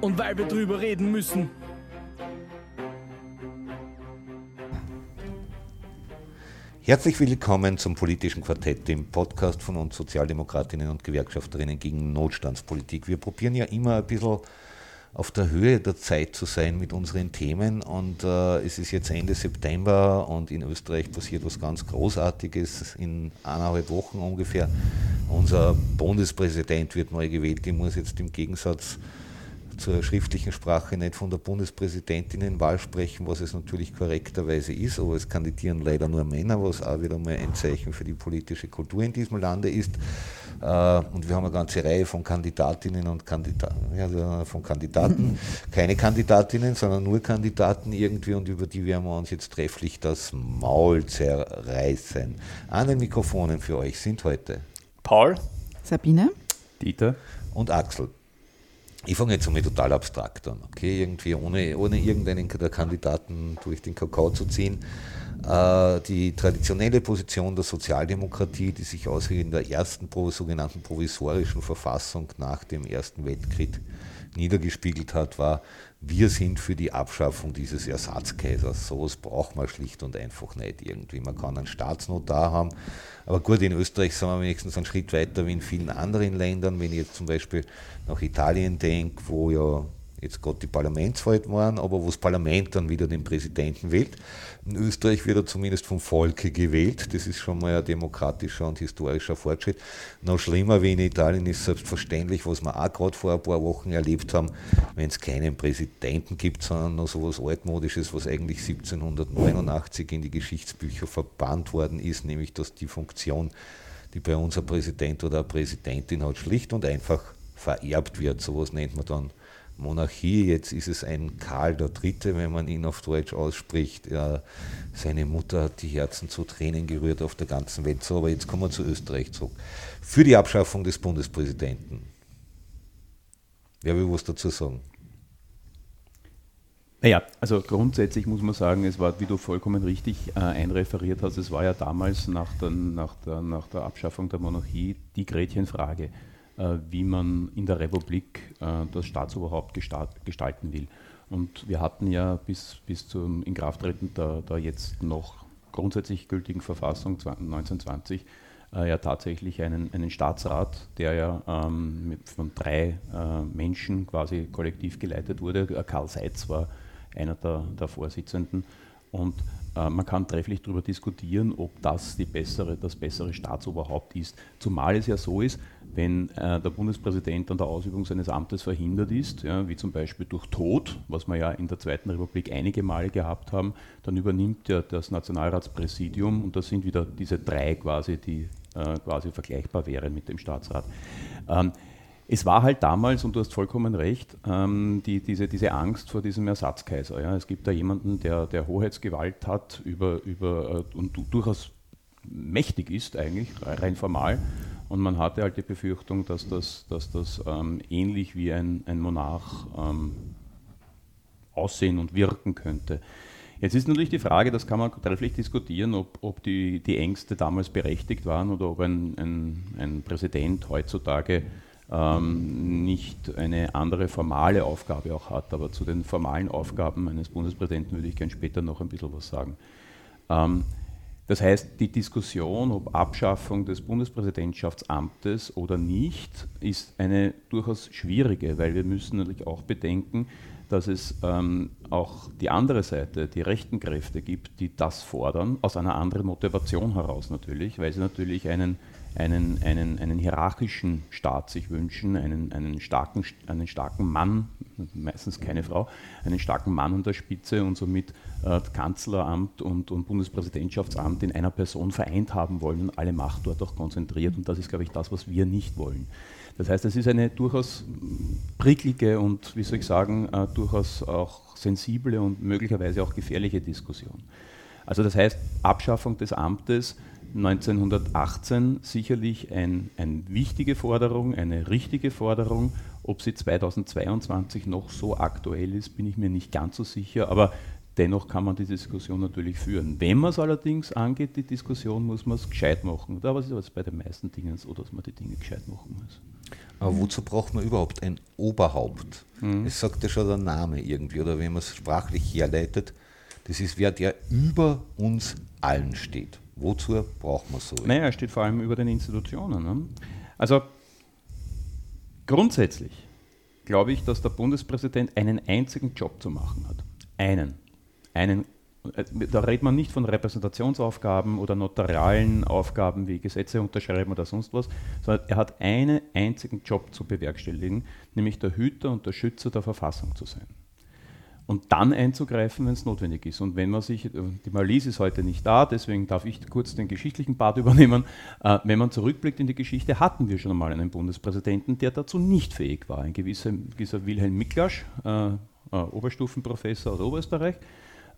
und weil wir drüber reden müssen. Herzlich willkommen zum politischen Quartett, dem Podcast von uns Sozialdemokratinnen und Gewerkschafterinnen gegen Notstandspolitik. Wir probieren ja immer ein bisschen auf der Höhe der Zeit zu sein mit unseren Themen und äh, es ist jetzt Ende September und in Österreich passiert was ganz Großartiges in eineinhalb Wochen ungefähr. Unser Bundespräsident wird neu gewählt, ich muss jetzt im Gegensatz zur schriftlichen Sprache nicht von der Bundespräsidentinnenwahl sprechen, was es natürlich korrekterweise ist, aber es kandidieren leider nur Männer, was auch wieder mal ein Zeichen für die politische Kultur in diesem Lande ist. Äh, und wir haben eine ganze Reihe von Kandidatinnen und Kandidaten, ja, von Kandidaten, keine Kandidatinnen, sondern nur Kandidaten irgendwie und über die werden wir uns jetzt trefflich das Maul zerreißen. An den Mikrofonen für euch sind heute Paul, Sabine, Dieter und Axel. Ich fange jetzt einmal total abstrakt an, okay? Irgendwie ohne, ohne irgendeinen der Kandidaten durch den Kakao zu ziehen. Äh, die traditionelle Position der Sozialdemokratie, die sich außer in der ersten sogenannten provisorischen Verfassung nach dem Ersten Weltkrieg niedergespiegelt hat, war, wir sind für die Abschaffung dieses Ersatzkaisers. Sowas braucht man schlicht und einfach nicht irgendwie. Man kann einen Staatsnotar haben, aber gut, in Österreich sind wir wenigstens einen Schritt weiter wie in vielen anderen Ländern. Wenn ich jetzt zum Beispiel nach Italien denke, wo ja jetzt gerade die Parlamentswahl waren, aber wo das Parlament dann wieder den Präsidenten wählt. In Österreich wird er zumindest vom Volke gewählt. Das ist schon mal ein demokratischer und historischer Fortschritt. Noch schlimmer wie in Italien ist selbstverständlich, was wir auch gerade vor ein paar Wochen erlebt haben, wenn es keinen Präsidenten gibt, sondern noch so etwas Altmodisches, was eigentlich 1789 in die Geschichtsbücher verbannt worden ist, nämlich dass die Funktion, die bei uns ein Präsident oder eine Präsidentin hat, schlicht und einfach vererbt wird. Sowas nennt man dann Monarchie, jetzt ist es ein Karl III., wenn man ihn auf Deutsch ausspricht. Ja, seine Mutter hat die Herzen zu Tränen gerührt auf der ganzen Welt. So, aber jetzt kommen wir zu Österreich zurück. Für die Abschaffung des Bundespräsidenten. Wer will was dazu sagen? Naja, also grundsätzlich muss man sagen, es war, wie du vollkommen richtig äh, einreferiert hast, es war ja damals nach der, nach, der, nach der Abschaffung der Monarchie die Gretchenfrage. Äh, wie man in der Republik äh, das Staatsoberhaupt gestalten will. Und wir hatten ja bis, bis zum Inkrafttreten der, der jetzt noch grundsätzlich gültigen Verfassung 1920 äh, ja tatsächlich einen, einen Staatsrat, der ja ähm, von drei äh, Menschen quasi kollektiv geleitet wurde. Karl Seitz war einer der, der Vorsitzenden. Und äh, man kann trefflich darüber diskutieren, ob das die bessere, das bessere Staatsoberhaupt ist. Zumal es ja so ist, wenn äh, der Bundespräsident an der Ausübung seines Amtes verhindert ist, ja, wie zum Beispiel durch Tod, was wir ja in der Zweiten Republik einige Male gehabt haben, dann übernimmt ja das Nationalratspräsidium und das sind wieder diese drei quasi, die äh, quasi vergleichbar wären mit dem Staatsrat. Ähm, es war halt damals, und du hast vollkommen recht, ähm, die, diese, diese Angst vor diesem Ersatzkaiser. Ja. Es gibt da jemanden, der, der Hoheitsgewalt hat über, über, äh, und durchaus mächtig ist eigentlich, rein formal. Und man hatte halt die Befürchtung, dass das, dass das ähm, ähnlich wie ein, ein Monarch ähm, aussehen und wirken könnte. Jetzt ist natürlich die Frage, das kann man trefflich diskutieren, ob, ob die, die Ängste damals berechtigt waren oder ob ein, ein, ein Präsident heutzutage ähm, nicht eine andere formale Aufgabe auch hat. Aber zu den formalen Aufgaben eines Bundespräsidenten würde ich gerne später noch ein bisschen was sagen. Ähm, das heißt, die Diskussion, ob Abschaffung des Bundespräsidentschaftsamtes oder nicht, ist eine durchaus schwierige, weil wir müssen natürlich auch bedenken, dass es ähm, auch die andere Seite, die rechten Kräfte gibt, die das fordern, aus einer anderen Motivation heraus natürlich, weil sie natürlich einen einen, einen, einen hierarchischen Staat sich wünschen, einen, einen, starken, einen starken Mann meistens keine Frau, einen starken Mann an der Spitze und somit äh, Kanzleramt und, und Bundespräsidentschaftsamt in einer Person vereint haben wollen und alle Macht dort auch konzentriert. Und das ist, glaube ich, das, was wir nicht wollen. Das heißt, es ist eine durchaus prickelige und, wie soll ich sagen, äh, durchaus auch sensible und möglicherweise auch gefährliche Diskussion. Also das heißt, Abschaffung des Amtes 1918 sicherlich eine ein wichtige Forderung, eine richtige Forderung. Ob sie 2022 noch so aktuell ist, bin ich mir nicht ganz so sicher, aber dennoch kann man die Diskussion natürlich führen. Wenn man es allerdings angeht, die Diskussion, muss man es gescheit machen. Da ist es bei den meisten Dingen so, dass man die Dinge gescheit machen muss. Aber wozu braucht man überhaupt ein Oberhaupt? Mhm. Es sagt ja schon der Name irgendwie, oder wenn man es sprachlich herleitet, das ist wer, der über uns allen steht. Wozu braucht man so? Naja, er steht vor allem über den Institutionen. Ne? Also grundsätzlich glaube ich, dass der Bundespräsident einen einzigen Job zu machen hat. Einen. Einen äh, da redet man nicht von Repräsentationsaufgaben oder notarialen Aufgaben wie Gesetze unterschreiben oder sonst was, sondern er hat einen einzigen Job zu bewerkstelligen, nämlich der Hüter und der Schützer der Verfassung zu sein. Und dann einzugreifen, wenn es notwendig ist. Und wenn man sich, äh, die Malise ist heute nicht da, deswegen darf ich kurz den geschichtlichen Part übernehmen. Äh, wenn man zurückblickt in die Geschichte, hatten wir schon einmal einen Bundespräsidenten, der dazu nicht fähig war. Ein gewisser, gewisser Wilhelm Miklasch, äh, Oberstufenprofessor aus Oberösterreich,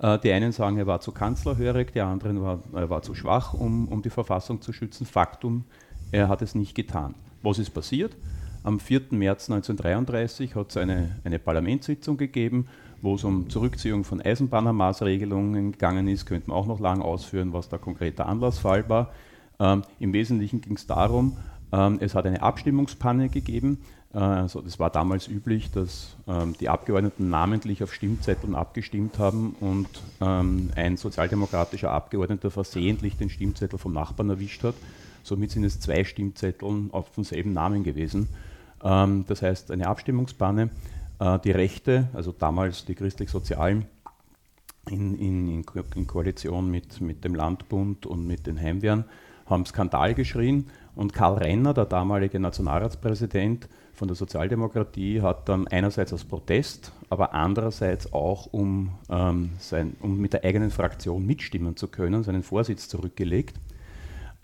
äh, die einen sagen, er war zu kanzlerhörig, die anderen war, er war zu schwach, um, um die Verfassung zu schützen. Faktum, er hat es nicht getan. Was ist passiert? Am 4. März 1933 hat es eine, eine Parlamentssitzung gegeben, wo es um Zurückziehung von Eisenbahnermaßregelungen gegangen ist. Könnte man auch noch lang ausführen, was der konkrete Anlassfall war. Ähm, Im Wesentlichen ging es darum, ähm, es hat eine Abstimmungspanne gegeben. Äh, also das war damals üblich, dass ähm, die Abgeordneten namentlich auf Stimmzetteln abgestimmt haben und ähm, ein sozialdemokratischer Abgeordneter versehentlich den Stimmzettel vom Nachbarn erwischt hat. Somit sind es zwei Stimmzetteln auf demselben Namen gewesen. Ähm, das heißt, eine Abstimmungspanne. Äh, die Rechte, also damals die Christlich-Sozialen, in, in, in, Koalition mit, mit dem Landbund und mit den Heimwehren, haben Skandal geschrien und Karl Renner, der damalige Nationalratspräsident, von der Sozialdemokratie hat dann einerseits als Protest, aber andererseits auch, um, ähm, sein, um mit der eigenen Fraktion mitstimmen zu können, seinen Vorsitz zurückgelegt.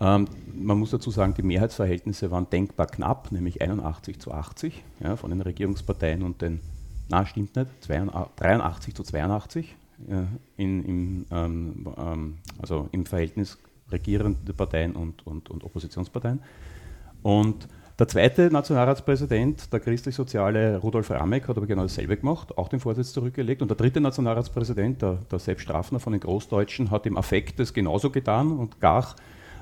Ähm, man muss dazu sagen, die Mehrheitsverhältnisse waren denkbar knapp, nämlich 81 zu 80 ja, von den Regierungsparteien und den, na stimmt nicht, 82, 83 zu 82 ja, in, im, ähm, ähm, also im Verhältnis regierende Parteien und, und, und Oppositionsparteien. Und der zweite Nationalratspräsident, der christlich-soziale Rudolf Rameck, hat aber genau dasselbe gemacht, auch den Vorsitz zurückgelegt. Und der dritte Nationalratspräsident, der, der Sepp Strafner von den Großdeutschen, hat im Affekt das genauso getan und Gach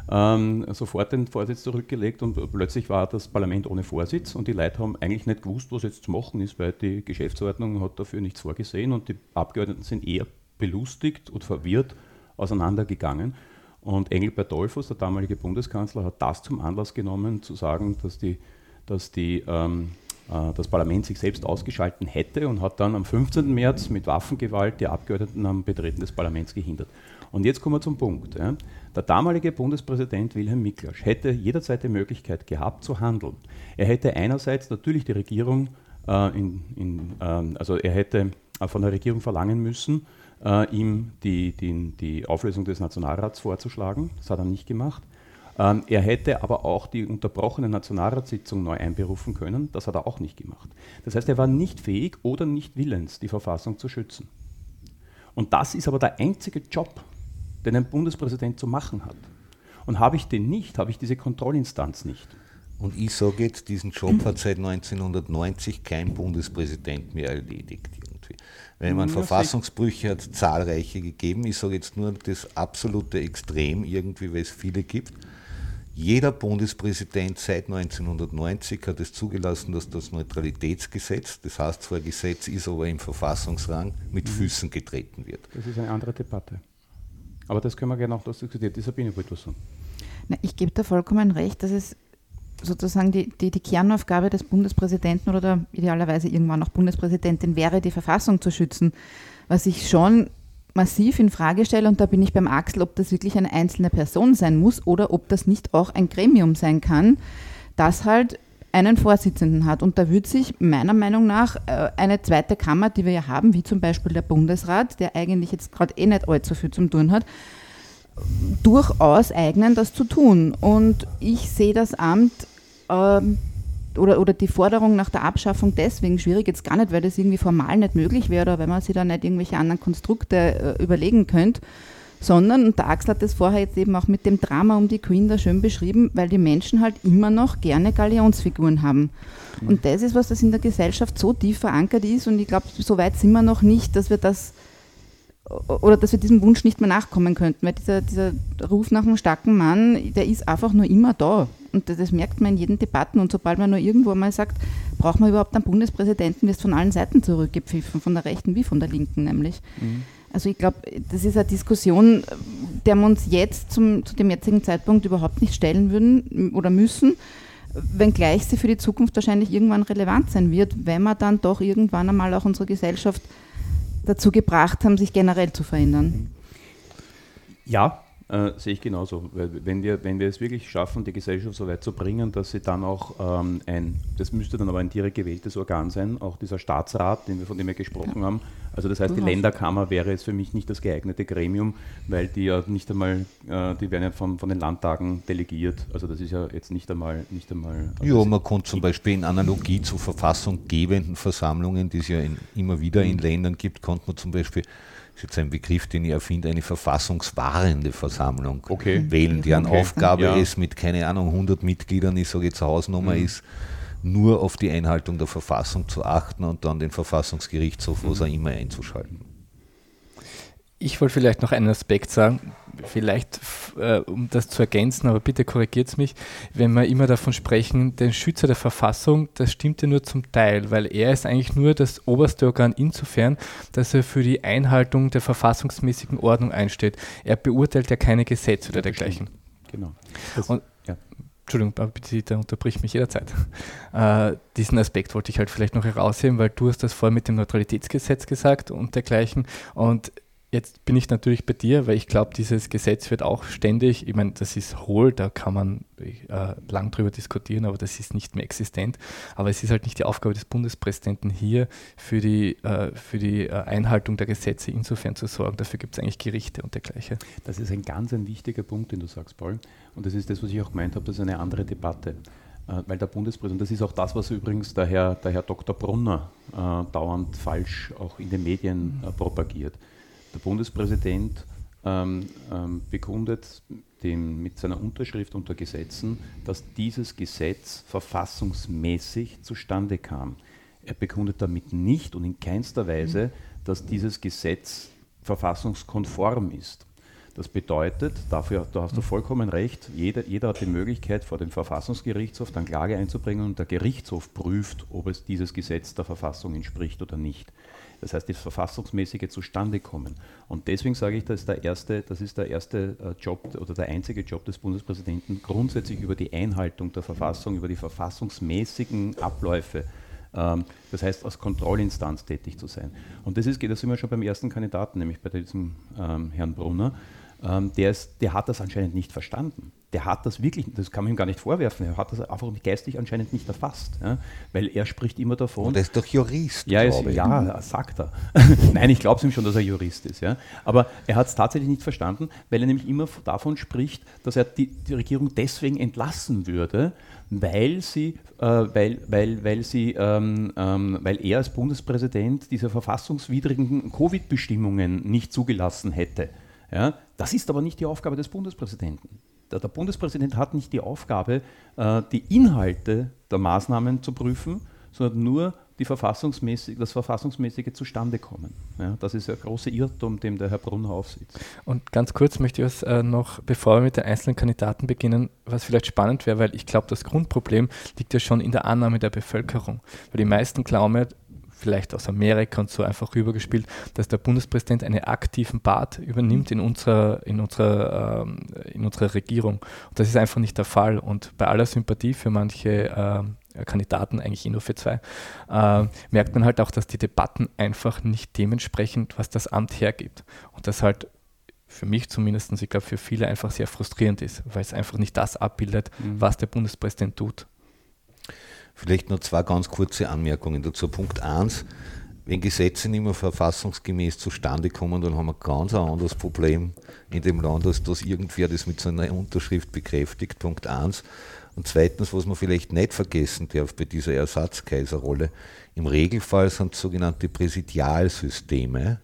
ähm, sofort den Vorsitz zurückgelegt und plötzlich war das Parlament ohne Vorsitz und die Leute haben eigentlich nicht gewusst, was jetzt zu machen ist, weil die Geschäftsordnung hat dafür nichts vorgesehen und die Abgeordneten sind eher belustigt und verwirrt auseinandergegangen. Und Engelbert Dollfuss, der damalige Bundeskanzler, hat das zum Anlass genommen, zu sagen, dass, die, dass die, ähm, äh, das Parlament sich selbst ausgeschalten hätte und hat dann am 15. März mit Waffengewalt die Abgeordneten am Betreten des Parlaments gehindert. Und jetzt kommen wir zum Punkt. Ja. Der damalige Bundespräsident Wilhelm Miklasch hätte jederzeit die Möglichkeit gehabt zu handeln. Er hätte einerseits natürlich die Regierung, äh, in, in, äh, also er hätte äh, von der Regierung verlangen müssen, äh, ihm die, die, die Auflösung des Nationalrats vorzuschlagen. Das hat er nicht gemacht. Ähm, er hätte aber auch die unterbrochene Nationalratssitzung neu einberufen können. Das hat er auch nicht gemacht. Das heißt, er war nicht fähig oder nicht willens, die Verfassung zu schützen. Und das ist aber der einzige Job, den ein Bundespräsident zu machen hat. Und habe ich den nicht, habe ich diese Kontrollinstanz nicht. Und ich sage jetzt, diesen Job hat seit 1990 kein Bundespräsident mehr erledigt. Wenn man Verfassungsbrüche hat, zahlreiche gegeben. Ich sage jetzt nur das absolute Extrem irgendwie, weil es viele gibt. Jeder Bundespräsident seit 1990 hat es zugelassen, dass das Neutralitätsgesetz, das heißt zwar Gesetz ist, aber im Verfassungsrang mit mhm. Füßen getreten wird. Das ist eine andere Debatte. Aber das können wir gerne auch diskutieren. Die Sabine wollte was sagen. ich gebe da vollkommen recht, dass es sozusagen die, die, die, Kernaufgabe des Bundespräsidenten oder der idealerweise irgendwann auch Bundespräsidentin wäre, die Verfassung zu schützen. Was ich schon massiv in Frage stelle, und da bin ich beim Axel, ob das wirklich eine einzelne Person sein muss oder ob das nicht auch ein Gremium sein kann, das halt einen Vorsitzenden hat. Und da würde sich meiner Meinung nach äh, eine zweite Kammer, die wir ja haben, wie zum Beispiel der Bundesrat, der eigentlich jetzt gerade eh nicht allzu viel zu tun hat, durchaus eignen, das zu tun. Und ich sehe das Amt ähm, oder, oder die Forderung nach der Abschaffung deswegen schwierig, jetzt gar nicht, weil das irgendwie formal nicht möglich wäre oder wenn man sich da nicht irgendwelche anderen Konstrukte äh, überlegen könnte, sondern, und der Axel hat das vorher jetzt eben auch mit dem Drama um die Queen da schön beschrieben, weil die Menschen halt immer noch gerne Galionsfiguren haben. Und das ist was, das in der Gesellschaft so tief verankert ist und ich glaube, so weit sind wir noch nicht, dass wir das oder dass wir diesem Wunsch nicht mehr nachkommen könnten, weil dieser, dieser Ruf nach einem starken Mann, der ist einfach nur immer da. Und das, das merkt man in jeden Debatten. Und sobald man nur irgendwo mal sagt, braucht man überhaupt einen Bundespräsidenten, wird von allen Seiten zurückgepfiffen, von der Rechten wie von der Linken nämlich. Mhm. Also ich glaube, das ist eine Diskussion, der wir uns jetzt zum, zu dem jetzigen Zeitpunkt überhaupt nicht stellen würden oder müssen, wenngleich sie für die Zukunft wahrscheinlich irgendwann relevant sein wird, wenn wir dann doch irgendwann einmal auch unsere Gesellschaft dazu gebracht haben, sich generell zu verändern. Ja, äh, sehe ich genauso. Wenn wir, wenn wir es wirklich schaffen, die Gesellschaft so weit zu bringen, dass sie dann auch ähm, ein, das müsste dann aber ein direkt gewähltes Organ sein, auch dieser Staatsrat, den wir, von dem wir gesprochen ja. haben. Also das heißt, die Länderkammer wäre jetzt für mich nicht das geeignete Gremium, weil die ja nicht einmal, äh, die werden ja von, von den Landtagen delegiert. Also das ist ja jetzt nicht einmal, nicht einmal. Also ja, man konnte zum Beispiel in Analogie zu verfassunggebenden Versammlungen, die es ja in, immer wieder in mhm. Ländern gibt, konnte man zum Beispiel ist jetzt ein Begriff, den ich erfinde, eine verfassungswahrende Versammlung okay. wählen, deren okay. Aufgabe ja. es mit, keine Ahnung, 100 Mitgliedern, ich sage jetzt Hausnummer mhm. ist, nur auf die Einhaltung der Verfassung zu achten und dann den Verfassungsgerichtshof, was auch immer, einzuschalten. Ich wollte vielleicht noch einen Aspekt sagen, vielleicht äh, um das zu ergänzen, aber bitte korrigiert es mich, wenn wir immer davon sprechen, den Schützer der Verfassung, das stimmt ja nur zum Teil, weil er ist eigentlich nur das oberste Organ insofern, dass er für die Einhaltung der verfassungsmäßigen Ordnung einsteht. Er beurteilt ja keine Gesetze oder dergleichen. Genau. Und, ja. Entschuldigung, bitte unterbrich mich jederzeit. Äh, diesen Aspekt wollte ich halt vielleicht noch herausheben, weil du hast das vorher mit dem Neutralitätsgesetz gesagt und dergleichen. Und Jetzt bin ich natürlich bei dir, weil ich glaube, dieses Gesetz wird auch ständig, ich meine, das ist hohl, da kann man äh, lang drüber diskutieren, aber das ist nicht mehr existent. Aber es ist halt nicht die Aufgabe des Bundespräsidenten hier für die, äh, für die äh, Einhaltung der Gesetze insofern zu sorgen. Dafür gibt es eigentlich Gerichte und dergleichen. Das ist ein ganz ein wichtiger Punkt, den du sagst, Paul. Und das ist das, was ich auch gemeint habe, das ist eine andere Debatte äh, weil der Bundespräsident, das ist auch das, was übrigens der Herr, der Herr Dr. Brunner äh, dauernd falsch auch in den Medien äh, propagiert. Der Bundespräsident ähm, ähm, bekundet dem, mit seiner Unterschrift unter Gesetzen, dass dieses Gesetz verfassungsmäßig zustande kam. Er bekundet damit nicht und in keinster Weise, dass dieses Gesetz verfassungskonform ist. Das bedeutet, dafür, da hast du vollkommen recht, jeder, jeder hat die Möglichkeit, vor dem Verfassungsgerichtshof dann Klage einzubringen und der Gerichtshof prüft, ob es dieses Gesetz der Verfassung entspricht oder nicht. Das heißt, das verfassungsmäßige Zustandekommen. Und deswegen sage ich, das ist der erste, das ist der erste äh, Job oder der einzige Job des Bundespräsidenten, grundsätzlich über die Einhaltung der Verfassung, über die verfassungsmäßigen Abläufe ähm, das heißt, als Kontrollinstanz tätig zu sein. Und das ist, da sind wir schon beim ersten Kandidaten, nämlich bei diesem ähm, Herrn Brunner. Ähm, der, ist, der hat das anscheinend nicht verstanden der hat das wirklich, das kann man ihm gar nicht vorwerfen, er hat das einfach geistig anscheinend nicht erfasst, ja, weil er spricht immer davon. Und er ist doch Jurist. Ja, ist, ja sagt er. Nein, ich glaube es ihm schon, dass er Jurist ist. Ja. Aber er hat es tatsächlich nicht verstanden, weil er nämlich immer davon spricht, dass er die, die Regierung deswegen entlassen würde, weil sie, äh, weil, weil, weil, sie ähm, ähm, weil er als Bundespräsident diese verfassungswidrigen Covid-Bestimmungen nicht zugelassen hätte. Ja, das ist aber nicht die Aufgabe des Bundespräsidenten der, der Bundespräsident hat nicht die Aufgabe, äh, die Inhalte der Maßnahmen zu prüfen, sondern nur verfassungsmäßig, das verfassungsmäßige Zustandekommen. Ja, das ist ein großer Irrtum, dem der Herr Brunner aufsitzt. Und ganz kurz möchte ich was äh, noch, bevor wir mit den einzelnen Kandidaten beginnen, was vielleicht spannend wäre, weil ich glaube, das Grundproblem liegt ja schon in der Annahme der Bevölkerung. Weil die meisten glauben, vielleicht aus Amerika und so einfach rübergespielt, dass der Bundespräsident einen aktiven Part übernimmt in unserer, in unserer, ähm, in unserer Regierung. Und das ist einfach nicht der Fall. Und bei aller Sympathie für manche äh, Kandidaten, eigentlich eh nur für zwei, äh, merkt man halt auch, dass die Debatten einfach nicht dementsprechend, was das Amt hergibt. Und das halt für mich zumindest, ich glaube für viele einfach sehr frustrierend ist, weil es einfach nicht das abbildet, mhm. was der Bundespräsident tut. Vielleicht noch zwei ganz kurze Anmerkungen dazu. Punkt 1, wenn Gesetze nicht mehr verfassungsgemäß zustande kommen, dann haben wir ganz ein anderes Problem in dem Land, als dass irgendwer das mit seiner Unterschrift bekräftigt. Punkt 1. Und zweitens, was man vielleicht nicht vergessen darf bei dieser Ersatzkaiserrolle, im Regelfall sind sogenannte Präsidialsysteme,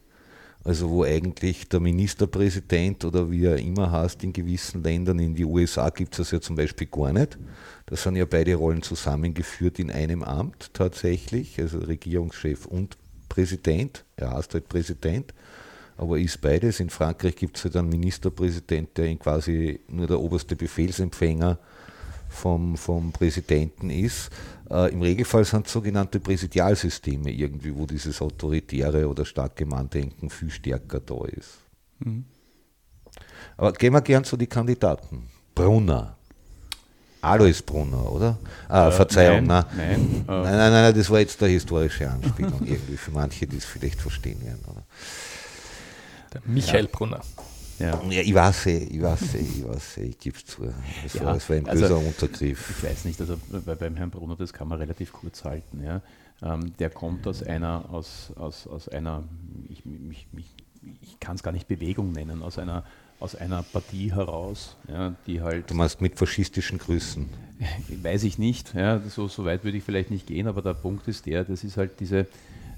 also wo eigentlich der Ministerpräsident oder wie er immer heißt in gewissen Ländern, in die USA gibt es das ja zum Beispiel gar nicht. Da sind ja beide Rollen zusammengeführt in einem Amt tatsächlich, also Regierungschef und Präsident. Er heißt halt Präsident, aber ist beides. In Frankreich gibt es halt einen Ministerpräsident, der quasi nur der oberste Befehlsempfänger vom, vom Präsidenten ist. Äh, Im Regelfall sind sogenannte Präsidialsysteme irgendwie, wo dieses autoritäre oder starke Manndenken viel stärker da ist. Mhm. Aber gehen wir gern zu den Kandidaten. Brunner. Alois Brunner, oder? Ah, äh, Verzeihung, nein, nein, äh, nein, nein, nein, das war jetzt eine historische Anspielung irgendwie für manche, die es vielleicht verstehen werden. Oder? Der Michael ja. Brunner. Ja. ja, ich weiß, eh, ich weiß, eh, ich weiß, eh, ich gebe es zu. Es ja, war, war, ein böser also, Untergriff. Ich weiß nicht, also bei, beim Herrn Brunner, das kann man relativ kurz halten. Ja. Ähm, der kommt aus einer, aus, aus, aus einer, ich, ich, ich, ich kann es gar nicht Bewegung nennen, aus einer aus einer Partie heraus, ja, die halt. Du meinst mit faschistischen Grüßen? Weiß ich nicht, ja, so, so weit würde ich vielleicht nicht gehen, aber der Punkt ist der, das ist halt diese,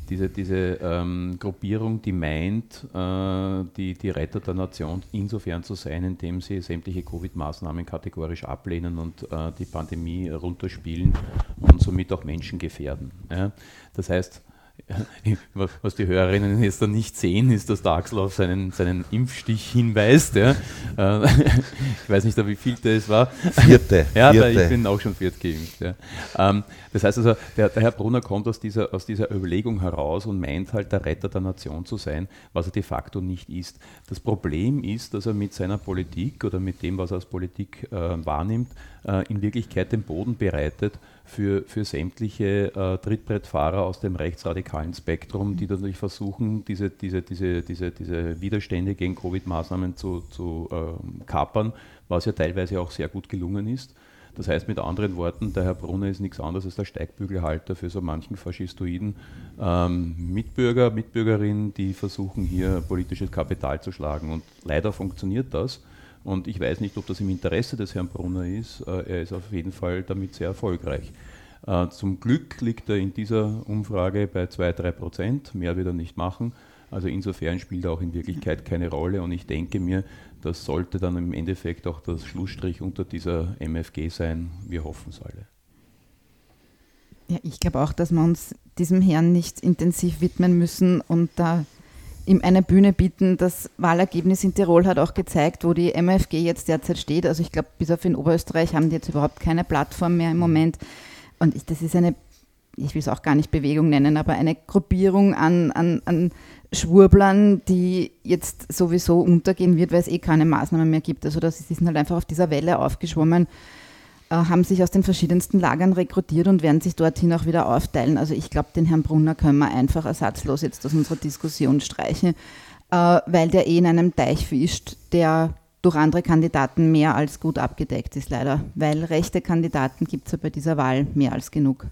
diese, diese ähm, Gruppierung, die meint, äh, die, die Retter der Nation insofern zu sein, indem sie sämtliche Covid-Maßnahmen kategorisch ablehnen und äh, die Pandemie runterspielen und somit auch Menschen gefährden. Ja. Das heißt, was die Hörerinnen jetzt dann nicht sehen, ist, dass der Axel auf seinen, seinen Impfstich hinweist. Ja. Äh, ich weiß nicht, wie viel es war. Vierte. Ja, vierte. ich bin auch schon viert geimpft. Ja. Ähm, das heißt also, der, der, Herr Brunner kommt aus dieser, aus dieser Überlegung heraus und meint halt, der Retter der Nation zu sein, was er de facto nicht ist. Das Problem ist, dass er mit seiner Politik oder mit dem, was er als Politik äh, wahrnimmt, äh, in Wirklichkeit den Boden bereitet für, für sämtliche äh, Trittbrettfahrer aus dem rechtsradikalen Spektrum, die natürlich versuchen, diese, diese, diese, diese, diese Widerstände gegen Covid-Maßnahmen zu, zu äh, kapern, was ja teilweise auch sehr gut gelungen ist. Das heißt mit anderen Worten, der Herr Brunner ist nichts anderes als der Steigbügelhalter für so manchen faschistoiden ähm, Mitbürger, Mitbürgerinnen, die versuchen hier politisches Kapital zu schlagen. Und leider funktioniert das. Und ich weiß nicht, ob das im Interesse des Herrn Brunner ist. Äh, er ist auf jeden Fall damit sehr erfolgreich. Äh, zum Glück liegt er in dieser Umfrage bei 2-3 Prozent. Mehr wird er nicht machen. Also insofern spielt er auch in Wirklichkeit keine Rolle. Und ich denke mir, das sollte dann im Endeffekt auch das Schlussstrich unter dieser MFG sein. Wir hoffen es alle. Ja, ich glaube auch, dass wir uns diesem Herrn nicht intensiv widmen müssen und da ihm eine Bühne bieten. Das Wahlergebnis in Tirol hat auch gezeigt, wo die MFG jetzt derzeit steht. Also ich glaube, bis auf in Oberösterreich haben die jetzt überhaupt keine Plattform mehr im Moment. Und ich, das ist eine, ich will es auch gar nicht Bewegung nennen, aber eine Gruppierung an, an, an Schwurblern, die jetzt sowieso untergehen wird, weil es eh keine Maßnahmen mehr gibt. Also das, die sind halt einfach auf dieser Welle aufgeschwommen haben sich aus den verschiedensten Lagern rekrutiert und werden sich dorthin auch wieder aufteilen. Also ich glaube, den Herrn Brunner können wir einfach ersatzlos jetzt aus unserer Diskussion streichen, äh, weil der eh in einem Teich fischt, der durch andere Kandidaten mehr als gut abgedeckt ist, leider. Weil rechte Kandidaten gibt es ja bei dieser Wahl mehr als genug.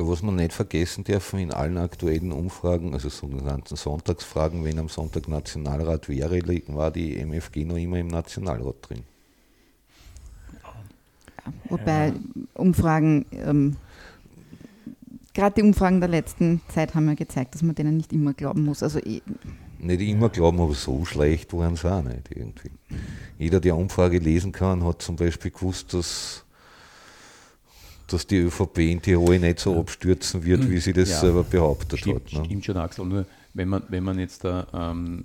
Was man nicht vergessen darf in allen aktuellen Umfragen, also sogenannten Sonntagsfragen, wenn am Sonntag Nationalrat wäre, war die MFG noch immer im Nationalrat drin. Wobei Umfragen, ähm, gerade die Umfragen der letzten Zeit haben ja gezeigt, dass man denen nicht immer glauben muss. Also eh, nicht immer glauben, aber so schlecht waren sie auch nicht irgendwie. Jeder, der Umfrage lesen kann, hat zum Beispiel gewusst, dass, dass die ÖVP in Tirol nicht so abstürzen wird, wie sie das ja, selber behauptet stimmt, hat. Ne? Stimmt schon, Axel. Nur wenn man, wenn man jetzt da ähm,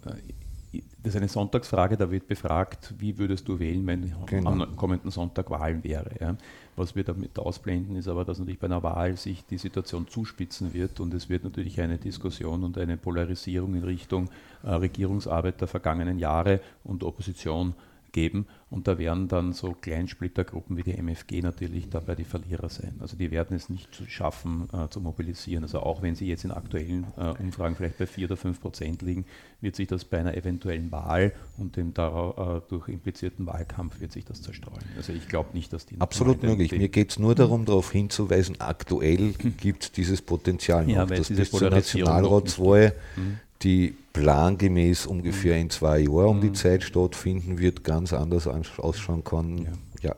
das ist eine Sonntagsfrage, da wird befragt, wie würdest du wählen, wenn genau. am kommenden Sonntag Wahlen wäre. Ja. Was wir damit ausblenden, ist aber, dass natürlich bei einer Wahl sich die Situation zuspitzen wird und es wird natürlich eine Diskussion und eine Polarisierung in Richtung äh, Regierungsarbeit der vergangenen Jahre und Opposition geben. Und da werden dann so Kleinsplittergruppen wie die MFG natürlich dabei die Verlierer sein. Also die werden es nicht schaffen äh, zu mobilisieren. Also auch wenn sie jetzt in aktuellen äh, Umfragen vielleicht bei 4 oder 5 Prozent liegen, wird sich das bei einer eventuellen Wahl und dem dadurch äh, implizierten Wahlkampf wird sich das zerstreuen. Also ich glaube nicht, dass die... Absolut möglich. Mir geht es nur darum, darauf hinzuweisen, aktuell gibt es dieses Potenzial noch, Ja, dass bis zur Nationalratswahl Mhm. Die plangemäß ungefähr in zwei Jahren um die Mhm. Zeit stattfinden wird, ganz anders ausschauen kann. Ja. Ja.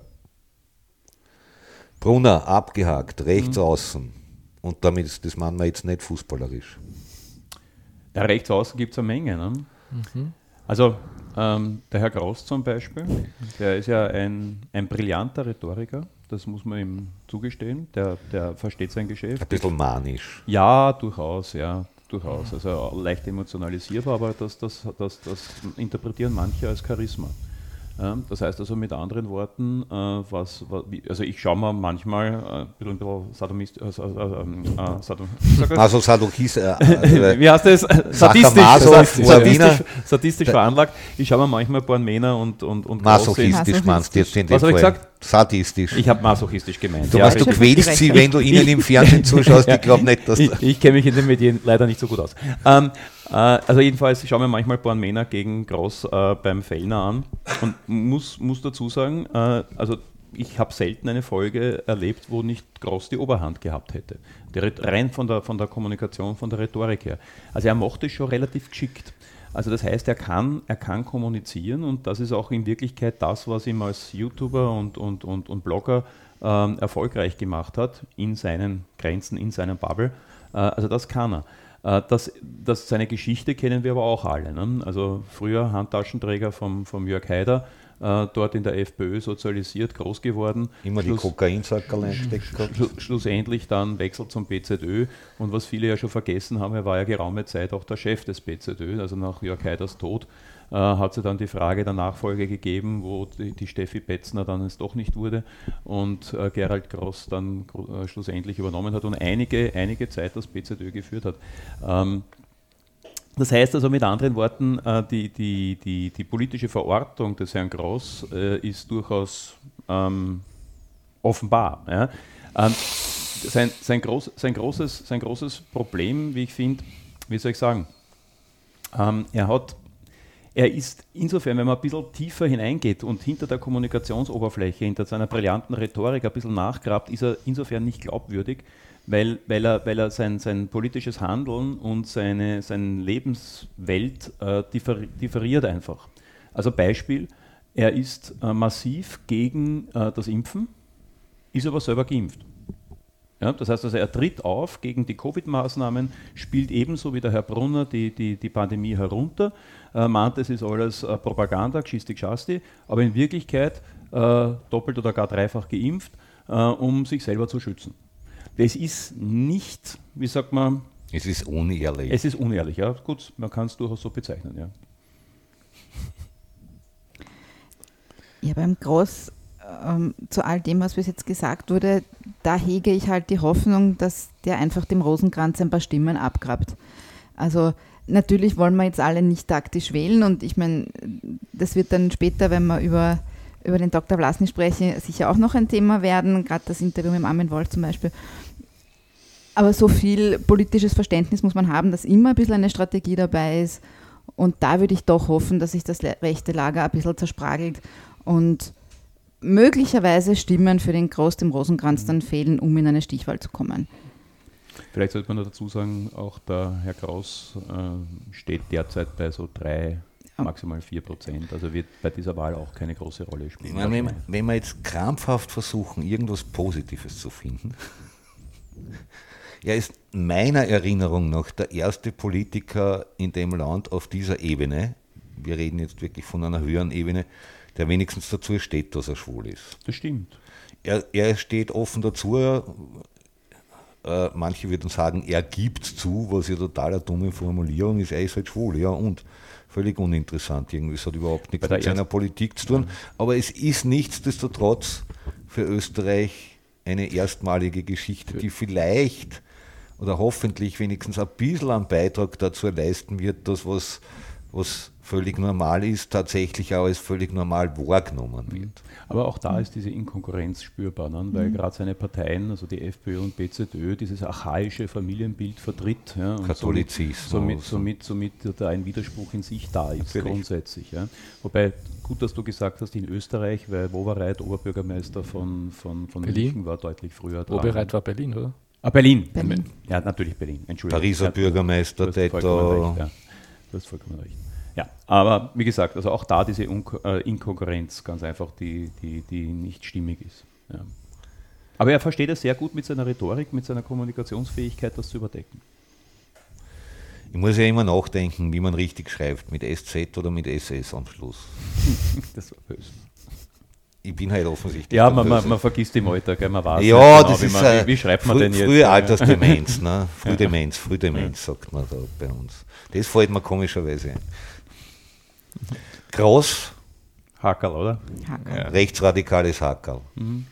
Brunner, abgehakt, rechts Mhm. außen. Und damit, ist- das meinen wir jetzt nicht fußballerisch. Ja, rechts außen gibt es eine Menge. Ne? Mhm. Also ähm, der Herr Gross zum Beispiel, der ist ja ein, ein brillanter Rhetoriker, das muss man ihm zugestehen, der, der versteht sein Geschäft. Ein bisschen manisch. Ja, durchaus, ja, durchaus. Also leicht emotionalisierbar, aber das, das, das, das interpretieren manche als Charisma. Das heißt also mit anderen Worten, äh, was, also ich schaue mir manchmal äh, ein bisschen, ein bisschen Sadomist, äh, äh, äh, Sadom? Also Sadochis, äh, äh, Wie heißt das? Sadistisch, sadistisch, sadistisch, sadistisch veranlagt. Ich schaue mir manchmal Born Männer und, und, und masochistisch meinst du jetzt in dem Was hab ich gesagt? Sadistisch. Ich habe masochistisch gemeint. du ja, weißt, du quälst sie, wenn du ihnen im Fernsehen zuschaust. Ich glaube nicht, dass ich, ich kenne mich in den Medien leider nicht so gut aus. Ähm, äh, also jedenfalls, ich schaue mir manchmal Born Männer gegen Gross äh, beim Fellner an und muss, muss dazu sagen, äh, also ich habe selten eine Folge erlebt, wo nicht Gross die Oberhand gehabt hätte. Der, rein von der, von der Kommunikation, von der Rhetorik her. Also er macht es schon relativ geschickt. Also das heißt, er kann, er kann kommunizieren und das ist auch in Wirklichkeit das, was ihm als YouTuber und, und, und, und Blogger ähm, erfolgreich gemacht hat, in seinen Grenzen, in seiner Bubble. Äh, also das kann er. Äh, das, das, seine Geschichte kennen wir aber auch alle. Ne? Also früher Handtaschenträger vom, vom Jörg Haider, äh, dort in der FPÖ sozialisiert, groß geworden. Immer die Schluss- Kokainsackerl einsteckt gehabt. Schlu schlussendlich dann Wechsel zum BZÖ und was viele ja schon vergessen haben, er war ja geraume Zeit auch der Chef des BZÖ, also nach Jörg Haiders Tod äh, hat es dann die Frage der Nachfolge gegeben, wo die, die Steffi Betzner dann es doch nicht wurde und äh, Gerald Gross dann äh, schlussendlich übernommen hat und einige, einige Zeit das BZÖ geführt hat. Ähm, das heißt also mit anderen Worten, äh, die, die, die, die politische Verortung des Herrn Gross äh, ist durchaus ähm, offenbar. Ja. Ähm, sein, sein, groß, sein, großes, sein großes Problem, wie ich finde, wie soll ich sagen, ähm, er hat, er ist insofern, wenn man ein bisschen tiefer hineingeht und hinter der Kommunikationsoberfläche, hinter seiner brillanten Rhetorik ein bisschen nachgrabt, ist er insofern nicht glaubwürdig, weil, weil er, weil er sein, sein politisches Handeln und seine, seine Lebenswelt äh, differ, differiert einfach. Also Beispiel, er ist äh, massiv gegen äh, das Impfen, ist aber selber geimpft. Ja, das heißt also, er tritt auf gegen die Covid-Maßnahmen, spielt ebenso wie der Herr Brunner die, die, die Pandemie herunter, äh, mahnt, es ist alles äh, Propaganda, Gschisti Gschisti, aber in Wirklichkeit äh, doppelt oder gar dreifach geimpft, äh, um sich selber zu schützen. Das ist nicht, wie sagt man, Es ist unehrlich. es ist unehrlich. Ja, gut, man kann es durchaus so bezeichnen. Ja. Ja, beim Groß, ähm, zu all dem, was bis jetzt gesagt wurde, da hege ich halt die Hoffnung, dass der einfach dem Rosenkranz ein paar Stimmen abgrabt. Also natürlich wollen wir jetzt alle nicht taktisch wählen und ich meine, das wird dann später, wenn wir über, über den Dr. Vlasny sprechen, sicher auch noch ein Thema werden, gerade das Interview mit Armin Wolf zum Beispiel. Aber so viel politisches Verständnis muss man haben, dass immer ein bisschen eine Strategie dabei ist. Und da würde ich doch hoffen, dass sich das rechte Lager ein bisschen zerspragelt und möglicherweise Stimmen für den Groß dem Rosenkranz dann fehlen, um in eine Stichwahl zu kommen. Vielleicht sollte man noch dazu sagen, auch der Herr Kraus äh, steht derzeit bei so drei, Ja. maximal vier Prozent. Also wird bei dieser Wahl auch keine große Rolle spielen. meine, wenn, wenn wir jetzt krampfhaft versuchen, irgendwas Positives zu finden, er ist meiner Erinnerung nach der erste Politiker in dem Land auf dieser Ebene, wir reden jetzt wirklich von einer höheren Ebene, der wenigstens dazu steht, dass er schwul ist. Das stimmt. Er, er steht offen dazu, äh, manche würden sagen, er gibt zu, was ja total eine dumme Formulierung ist, er ist halt schwul, ja und völlig uninteressant. Irgendwie, es hat überhaupt nichts mit seiner Politik zu tun, aber es ist nichtsdestotrotz für Österreich eine erstmalige Geschichte, die vielleicht oder hoffentlich wenigstens ein bisschen einen Beitrag dazu leisten wird, dass was, was völlig normal ist, tatsächlich auch als völlig normal wahrgenommen wird. Aber auch da ist diese Inkonkurrenz spürbar, ne? weil mhm. gerade seine Parteien, also die FPÖ und BZÖ, dieses archaische Familienbild vertritt. Ja? Katholizismus. Somit, somit, somit, somit da ein Widerspruch in sich da ist, Natürlich. grundsätzlich. Ja? Wobei, gut, dass du gesagt hast, in Österreich, weil Wowereit Oberbürgermeister von, von, von Berlin München war deutlich früher dran. Wowereit war Berlin, oder? Ah, Berlin. Berlin. Ja, natürlich Berlin. Entschuldigung. Pariser Bürgermeister, da. Du hast vollkommen recht. Ja, aber wie gesagt, also auch da diese äh, Inkonkurrenz, ganz einfach, die, die, die nicht stimmig ist. Ja. Aber er versteht es sehr gut mit seiner Rhetorik, mit seiner Kommunikationsfähigkeit, das zu überdecken. Ich muss ja immer nachdenken, wie man richtig schreibt, mit SZ oder mit SS am Schluss. das war böse. Ich bin halt offensichtlich. Ja, man, man, man, vergisst im Alter, gell, man weiß ja, genau, das wie, ist, man, wie, wie, schreibt man denn jetzt? Frühe Altersdemenz, ne? Frühdemenz, Frühdemenz sagt man da bei uns. Das fällt mir komischerweise ein. Groß. Hackerl, oder? Hackerl. Ja. Rechtsradikales Hackerl. Mhm.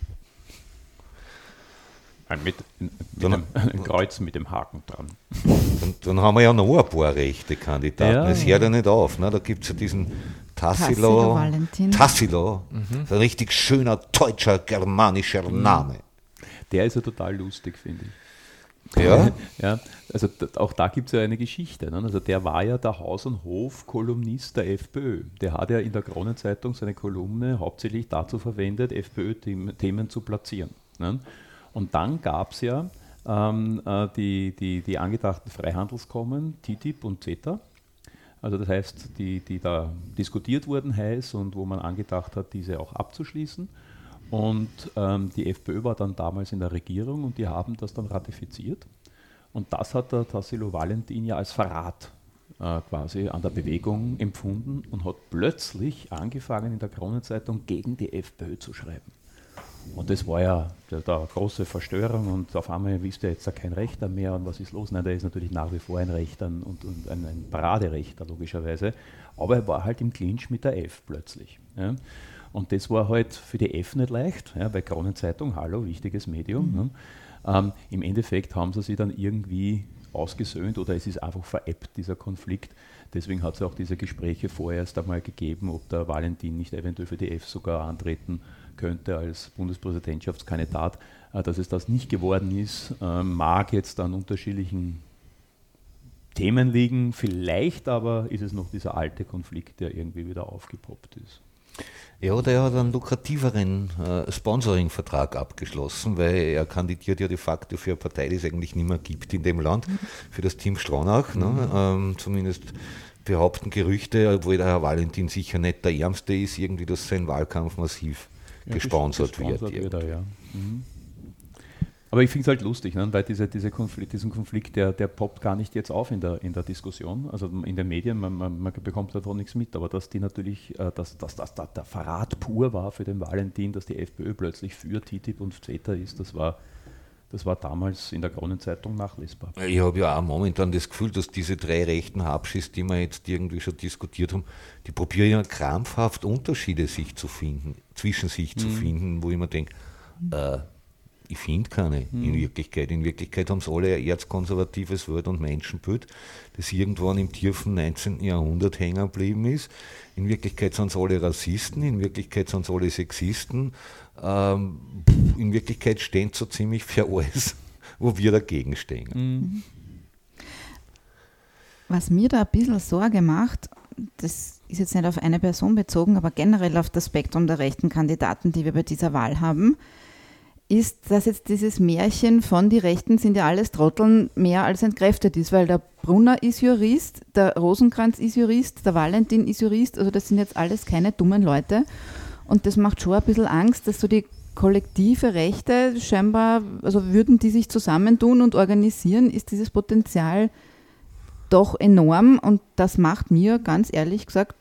Ein, mit, mit dann, ein Kreuz mit dem Haken dran. Dann, dann, haben wir ja noch ein paar rechte Kandidaten. Ja, das hört ja nicht auf. Ne? Da gibt es ja diesen Tassilo. Tassilo, Tassilo mhm. ein richtig schöner deutscher germanischer mhm. Name. Der ist ja total lustig, finde ich. Ja. ja also auch da gibt es ja eine Geschichte. Ne? Also der war ja der Haus- und Hof-Kolumnist der FPÖ. Der hat ja in der Kronenzeitung seine Kolumne hauptsächlich dazu verwendet, FPÖ-Themen zu platzieren. Ne? Und dann gab es ja ähm, äh, die, die, die angedachten Freihandelskommen, TTIP und CETA. Also das heißt, die, die da diskutiert wurden heiß und wo man angedacht hat, diese auch abzuschließen. Und ähm, die FPÖ war dann damals in der Regierung und die haben das dann ratifiziert. Und das hat der Tassilo Valentin ja als Verrat äh, quasi an der Bewegung empfunden und hat plötzlich angefangen in der Kronenzeitung gegen die FPÖ zu schreiben. Und das war ja eine große Verstörung und auf einmal wisst ihr jetzt kein Rechter mehr und was ist los? Nein, der ist natürlich nach wie vor ein Rechter und, und ein, ein Paraderechter logischerweise, aber er war halt im Clinch mit der F plötzlich. Ja. Und das war halt für die F nicht leicht, ja, bei Kronenzeitung, hallo, wichtiges Medium. Mhm. Ne? Ähm, Im Endeffekt haben sie sich dann irgendwie ausgesöhnt oder es ist einfach veräppt, dieser Konflikt. Deswegen hat es auch diese Gespräche vorerst einmal gegeben, ob der Valentin nicht eventuell für die F sogar antreten könnte als Bundespräsidentschaftskandidat. Äh, dass es das nicht geworden ist, äh, mag jetzt an unterschiedlichen Themen liegen. Vielleicht aber ist es noch dieser alte Konflikt, der irgendwie wieder aufgepoppt ist. Ja, der hat einen lukrativeren äh, Sponsoring-Vertrag abgeschlossen, weil er kandidiert ja de facto für eine Partei, die es eigentlich nicht mehr gibt in dem Land, für das Team Stronach. Ne? Mhm. Ne? Ähm, zumindest behaupten Gerüchte, obwohl der Herr Valentin sicher nicht der Ärmste ist, irgendwie, dass sein Wahlkampf massiv ja, gesponsert, gesponsert wird. wird ja. mhm. Aber ich finde es halt lustig, ne? weil diese, diese Konflikt, diesen Konflikt, der, der poppt gar nicht jetzt auf in der, in der Diskussion, also in den Medien, man, man, man bekommt davon nichts mit, aber dass die natürlich, äh, dass, dass, dass, dass der Verrat pur war für den Valentin, dass die FPÖ plötzlich für TTIP und CETA ist, das war, das war damals in der Kronenzeitung nachlesbar. Ich habe ja auch momentan das Gefühl, dass diese drei rechten Habschis, die wir jetzt irgendwie schon diskutiert haben, die probieren ja krampfhaft Unterschiede sich zu finden, zwischen sich mhm. zu finden, wo ich mir denke, äh, ich finde keine mhm. in Wirklichkeit. In Wirklichkeit haben sie alle ein erzkonservatives Wort- und Menschenbild, das irgendwann im tiefen 19. Jahrhundert hängen geblieben ist. In Wirklichkeit sind sie alle Rassisten, in Wirklichkeit sind sie alle Sexisten. Ähm, in Wirklichkeit stehen sie so ziemlich für alles, wo wir dagegen stehen. Mhm. Was mir da ein bisschen Sorge macht, das ist jetzt nicht auf eine Person bezogen, aber generell auf das Spektrum der rechten Kandidaten, die wir bei dieser Wahl haben, ist, dass jetzt dieses Märchen von die Rechten sind ja alles Trotteln mehr als entkräftet ist, weil der Brunner ist Jurist, der Rosenkranz ist Jurist, der Valentin ist Jurist, also das sind jetzt alles keine dummen Leute. Und das macht schon ein bisschen Angst, dass so die kollektive Rechte scheinbar, also würden die sich zusammentun und organisieren, ist dieses Potenzial doch enorm und das macht mir ganz ehrlich gesagt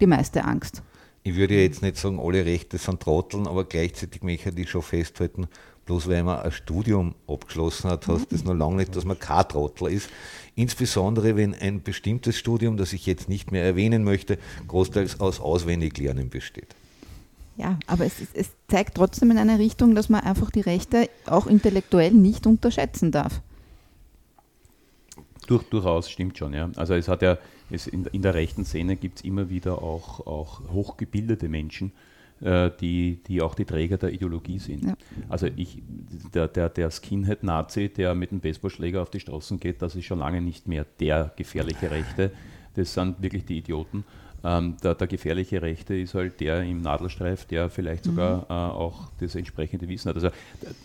die meiste Angst ich würde jetzt nicht sagen, alle Rechte sind Trotteln, aber gleichzeitig möchte ich schon festhalten, bloß weil man ein Studium abgeschlossen hat, heißt das noch lange nicht, dass man kein Trottel ist. Insbesondere wenn ein bestimmtes Studium, das ich jetzt nicht mehr erwähnen möchte, großteils aus Auswendiglernen besteht. Ja, aber es, es zeigt trotzdem in eine Richtung, dass man einfach die Rechte auch intellektuell nicht unterschätzen darf. Durch, durchaus, stimmt schon, ja. Also es hat ja, es in, in der rechten Szene gibt es immer wieder auch, auch hochgebildete Menschen, äh, die, die auch die Träger der Ideologie sind. Ja. Also ich, der, der, der Skinhead-Nazi, der mit dem Baseballschläger auf die Straßen geht, das ist schon lange nicht mehr der gefährliche Rechte. Das sind wirklich die Idioten. Ähm, der, der, gefährliche Rechte ist halt der im Nadelstreif, der vielleicht sogar mhm. äh, auch das entsprechende Wissen hat. Also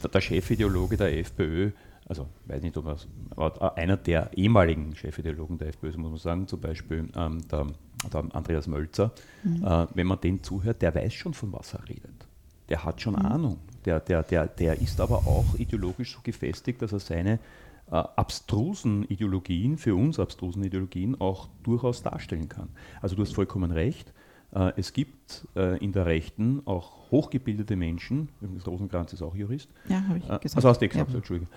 der, der Chefideologe der FPÖ, also weiß nicht, ob er, einer der ehemaligen Chefideologen der FPÖ, muss man sagen, zum Beispiel ähm, der, der, Andreas Mölzer, mhm. äh, wenn man den zuhört, der weiß schon, von was er redet. Der hat schon mhm. Ahnung. Der, der, der, der ist aber auch ideologisch so gefestigt, dass er seine äh, abstrusen Ideologien, für uns abstrusen Ideologien, auch durchaus darstellen kann. Also du hast vollkommen recht. Äh, es gibt äh, in der Rechten auch hochgebildete Menschen, übrigens Rosenkranz ist auch Jurist. Ja, habe ich gesagt. Also hast du gesagt, ja. Entschuldigung.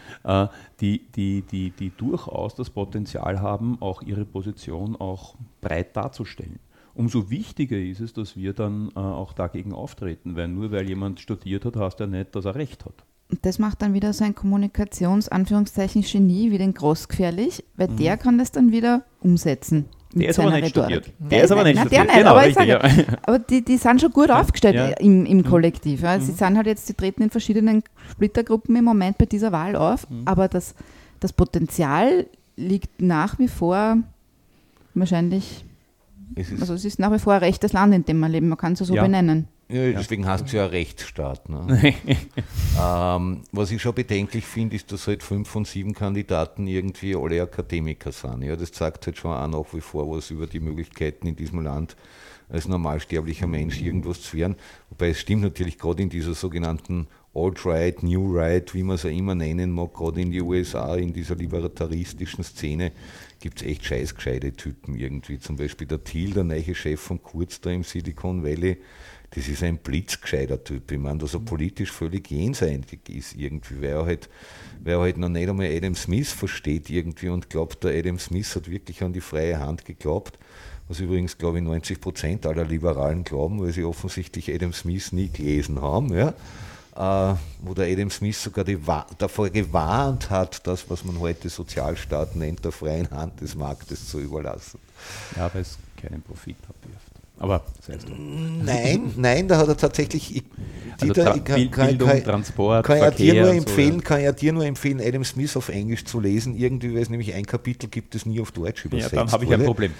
Die, die, die, die durchaus das Potenzial haben, auch ihre Position auch breit darzustellen. Umso wichtiger ist es, dass wir dann auch dagegen auftreten, weil nur weil jemand studiert hat, heißt er nicht, dass er Recht hat. Und das macht dann wieder so ein Kommunikations-Genie wie den Großgefährlich, weil mhm. der kann das dann wieder umsetzen. Der ist aber nicht Rhetorik. studiert. Der, der ist aber nicht studiert. Der nicht, genau, aber, richtig, sage, ja. aber die, die sind schon gut aufgestellt ja. im, im mhm. Kollektiv. Ja. Sie mhm. sind halt jetzt, sie treten in verschiedenen Splittergruppen im Moment bei dieser Wahl auf, mhm. aber das, das Potenzial liegt nach wie vor wahrscheinlich, es also es ist nach wie vor ein rechtes Land, in dem wir leben, man kann es so ja. benennen. Ja, deswegen ja. hast du ja Rechtsstaat. Ne? ähm, was ich schon bedenklich finde, ist, dass halt fünf von sieben Kandidaten irgendwie alle Akademiker sind. Ja, das zeigt halt schon auch nach wie vor was über die Möglichkeiten in diesem Land als normalsterblicher Mensch irgendwas zu werden. Wobei es stimmt natürlich gerade in dieser sogenannten Alt-Right, New Right, wie man es ja immer nennen mag, gerade in die USA, in dieser libertaristischen Szene, gibt es echt scheißgescheite Typen irgendwie. Zum Beispiel der Thiel, der neue Chef von Kurz da im Silicon Valley, das ist ein blitzgescheiter Typ. Ich meine, dass er politisch völlig jenseitig ist irgendwie, weil er halt, weil er halt noch nicht einmal Adam Smith versteht irgendwie und glaubt, der Adam Smith hat wirklich an die freie Hand geglaubt. Was übrigens, glaube ich, 90 Prozent aller Liberalen glauben, weil sie offensichtlich Adam Smith nie gelesen haben. Ja? Äh, wo der Adam Smith sogar davor gewarnt hat, das, was man heute Sozialstaat nennt, der freien Hand des Marktes zu überlassen. Ja, weil es keinen Profit abwirft. Aber Nein, nein, da hat er tatsächlich. Ich, also Dieter, kann, Bildung, kann, Transport, kann Verkehr dir nur empfehlen, so, Kann ja dir nur empfehlen, Adam Smith auf Englisch zu lesen. Irgendwie, weil es nämlich ein Kapitel gibt, das nie auf Deutsch übersetzt ja, dann habe ich ein Problem.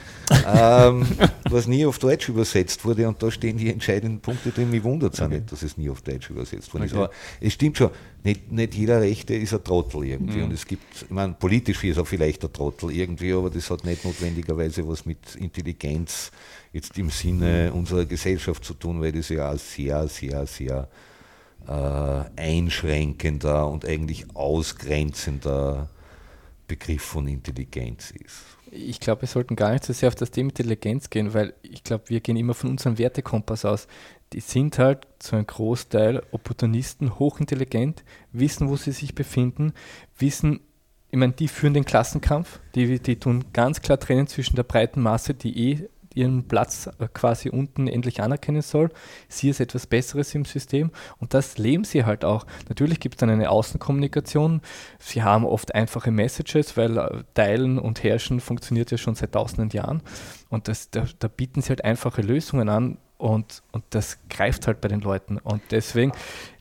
Ähm, was nie auf Deutsch übersetzt wurde und da stehen die entscheidenden Punkte drin. Mich wundert es okay. nicht, dass es nie auf Deutsch übersetzt wurde. Okay. Aber es stimmt schon, nicht, nicht jeder Rechte ist ein Trottel irgendwie. Mhm. Und es gibt, ich meine, politisch ist er vielleicht ein Trottel irgendwie, aber das hat nicht notwendigerweise was mit Intelligenz jetzt im Sinne unserer Gesellschaft zu tun, weil das ja sehr, sehr, sehr äh, einschränkender und eigentlich ausgrenzender Begriff von Intelligenz ist. Ich glaube, wir sollten gar nicht so sehr auf das Thema Intelligenz gehen, weil ich glaube, wir gehen immer von unserem Wertekompass aus. Die sind halt zu einem Großteil Opportunisten, hochintelligent, wissen, wo sie sich befinden, wissen, ich meine, die führen den Klassenkampf, die, die tun ganz klar trennen zwischen der breiten Masse, die eh ihren Platz äh, quasi unten endlich anerkennen soll. Sie ist etwas Besseres im System und das leben sie halt auch. Natürlich gibt es dann eine Außenkommunikation. Sie haben oft einfache Messages, weil äh, Teilen und Herrschen funktioniert ja schon seit tausenden Jahren und das, da, da bieten sie halt einfache Lösungen an, und, und das greift halt bei den Leuten. Und deswegen,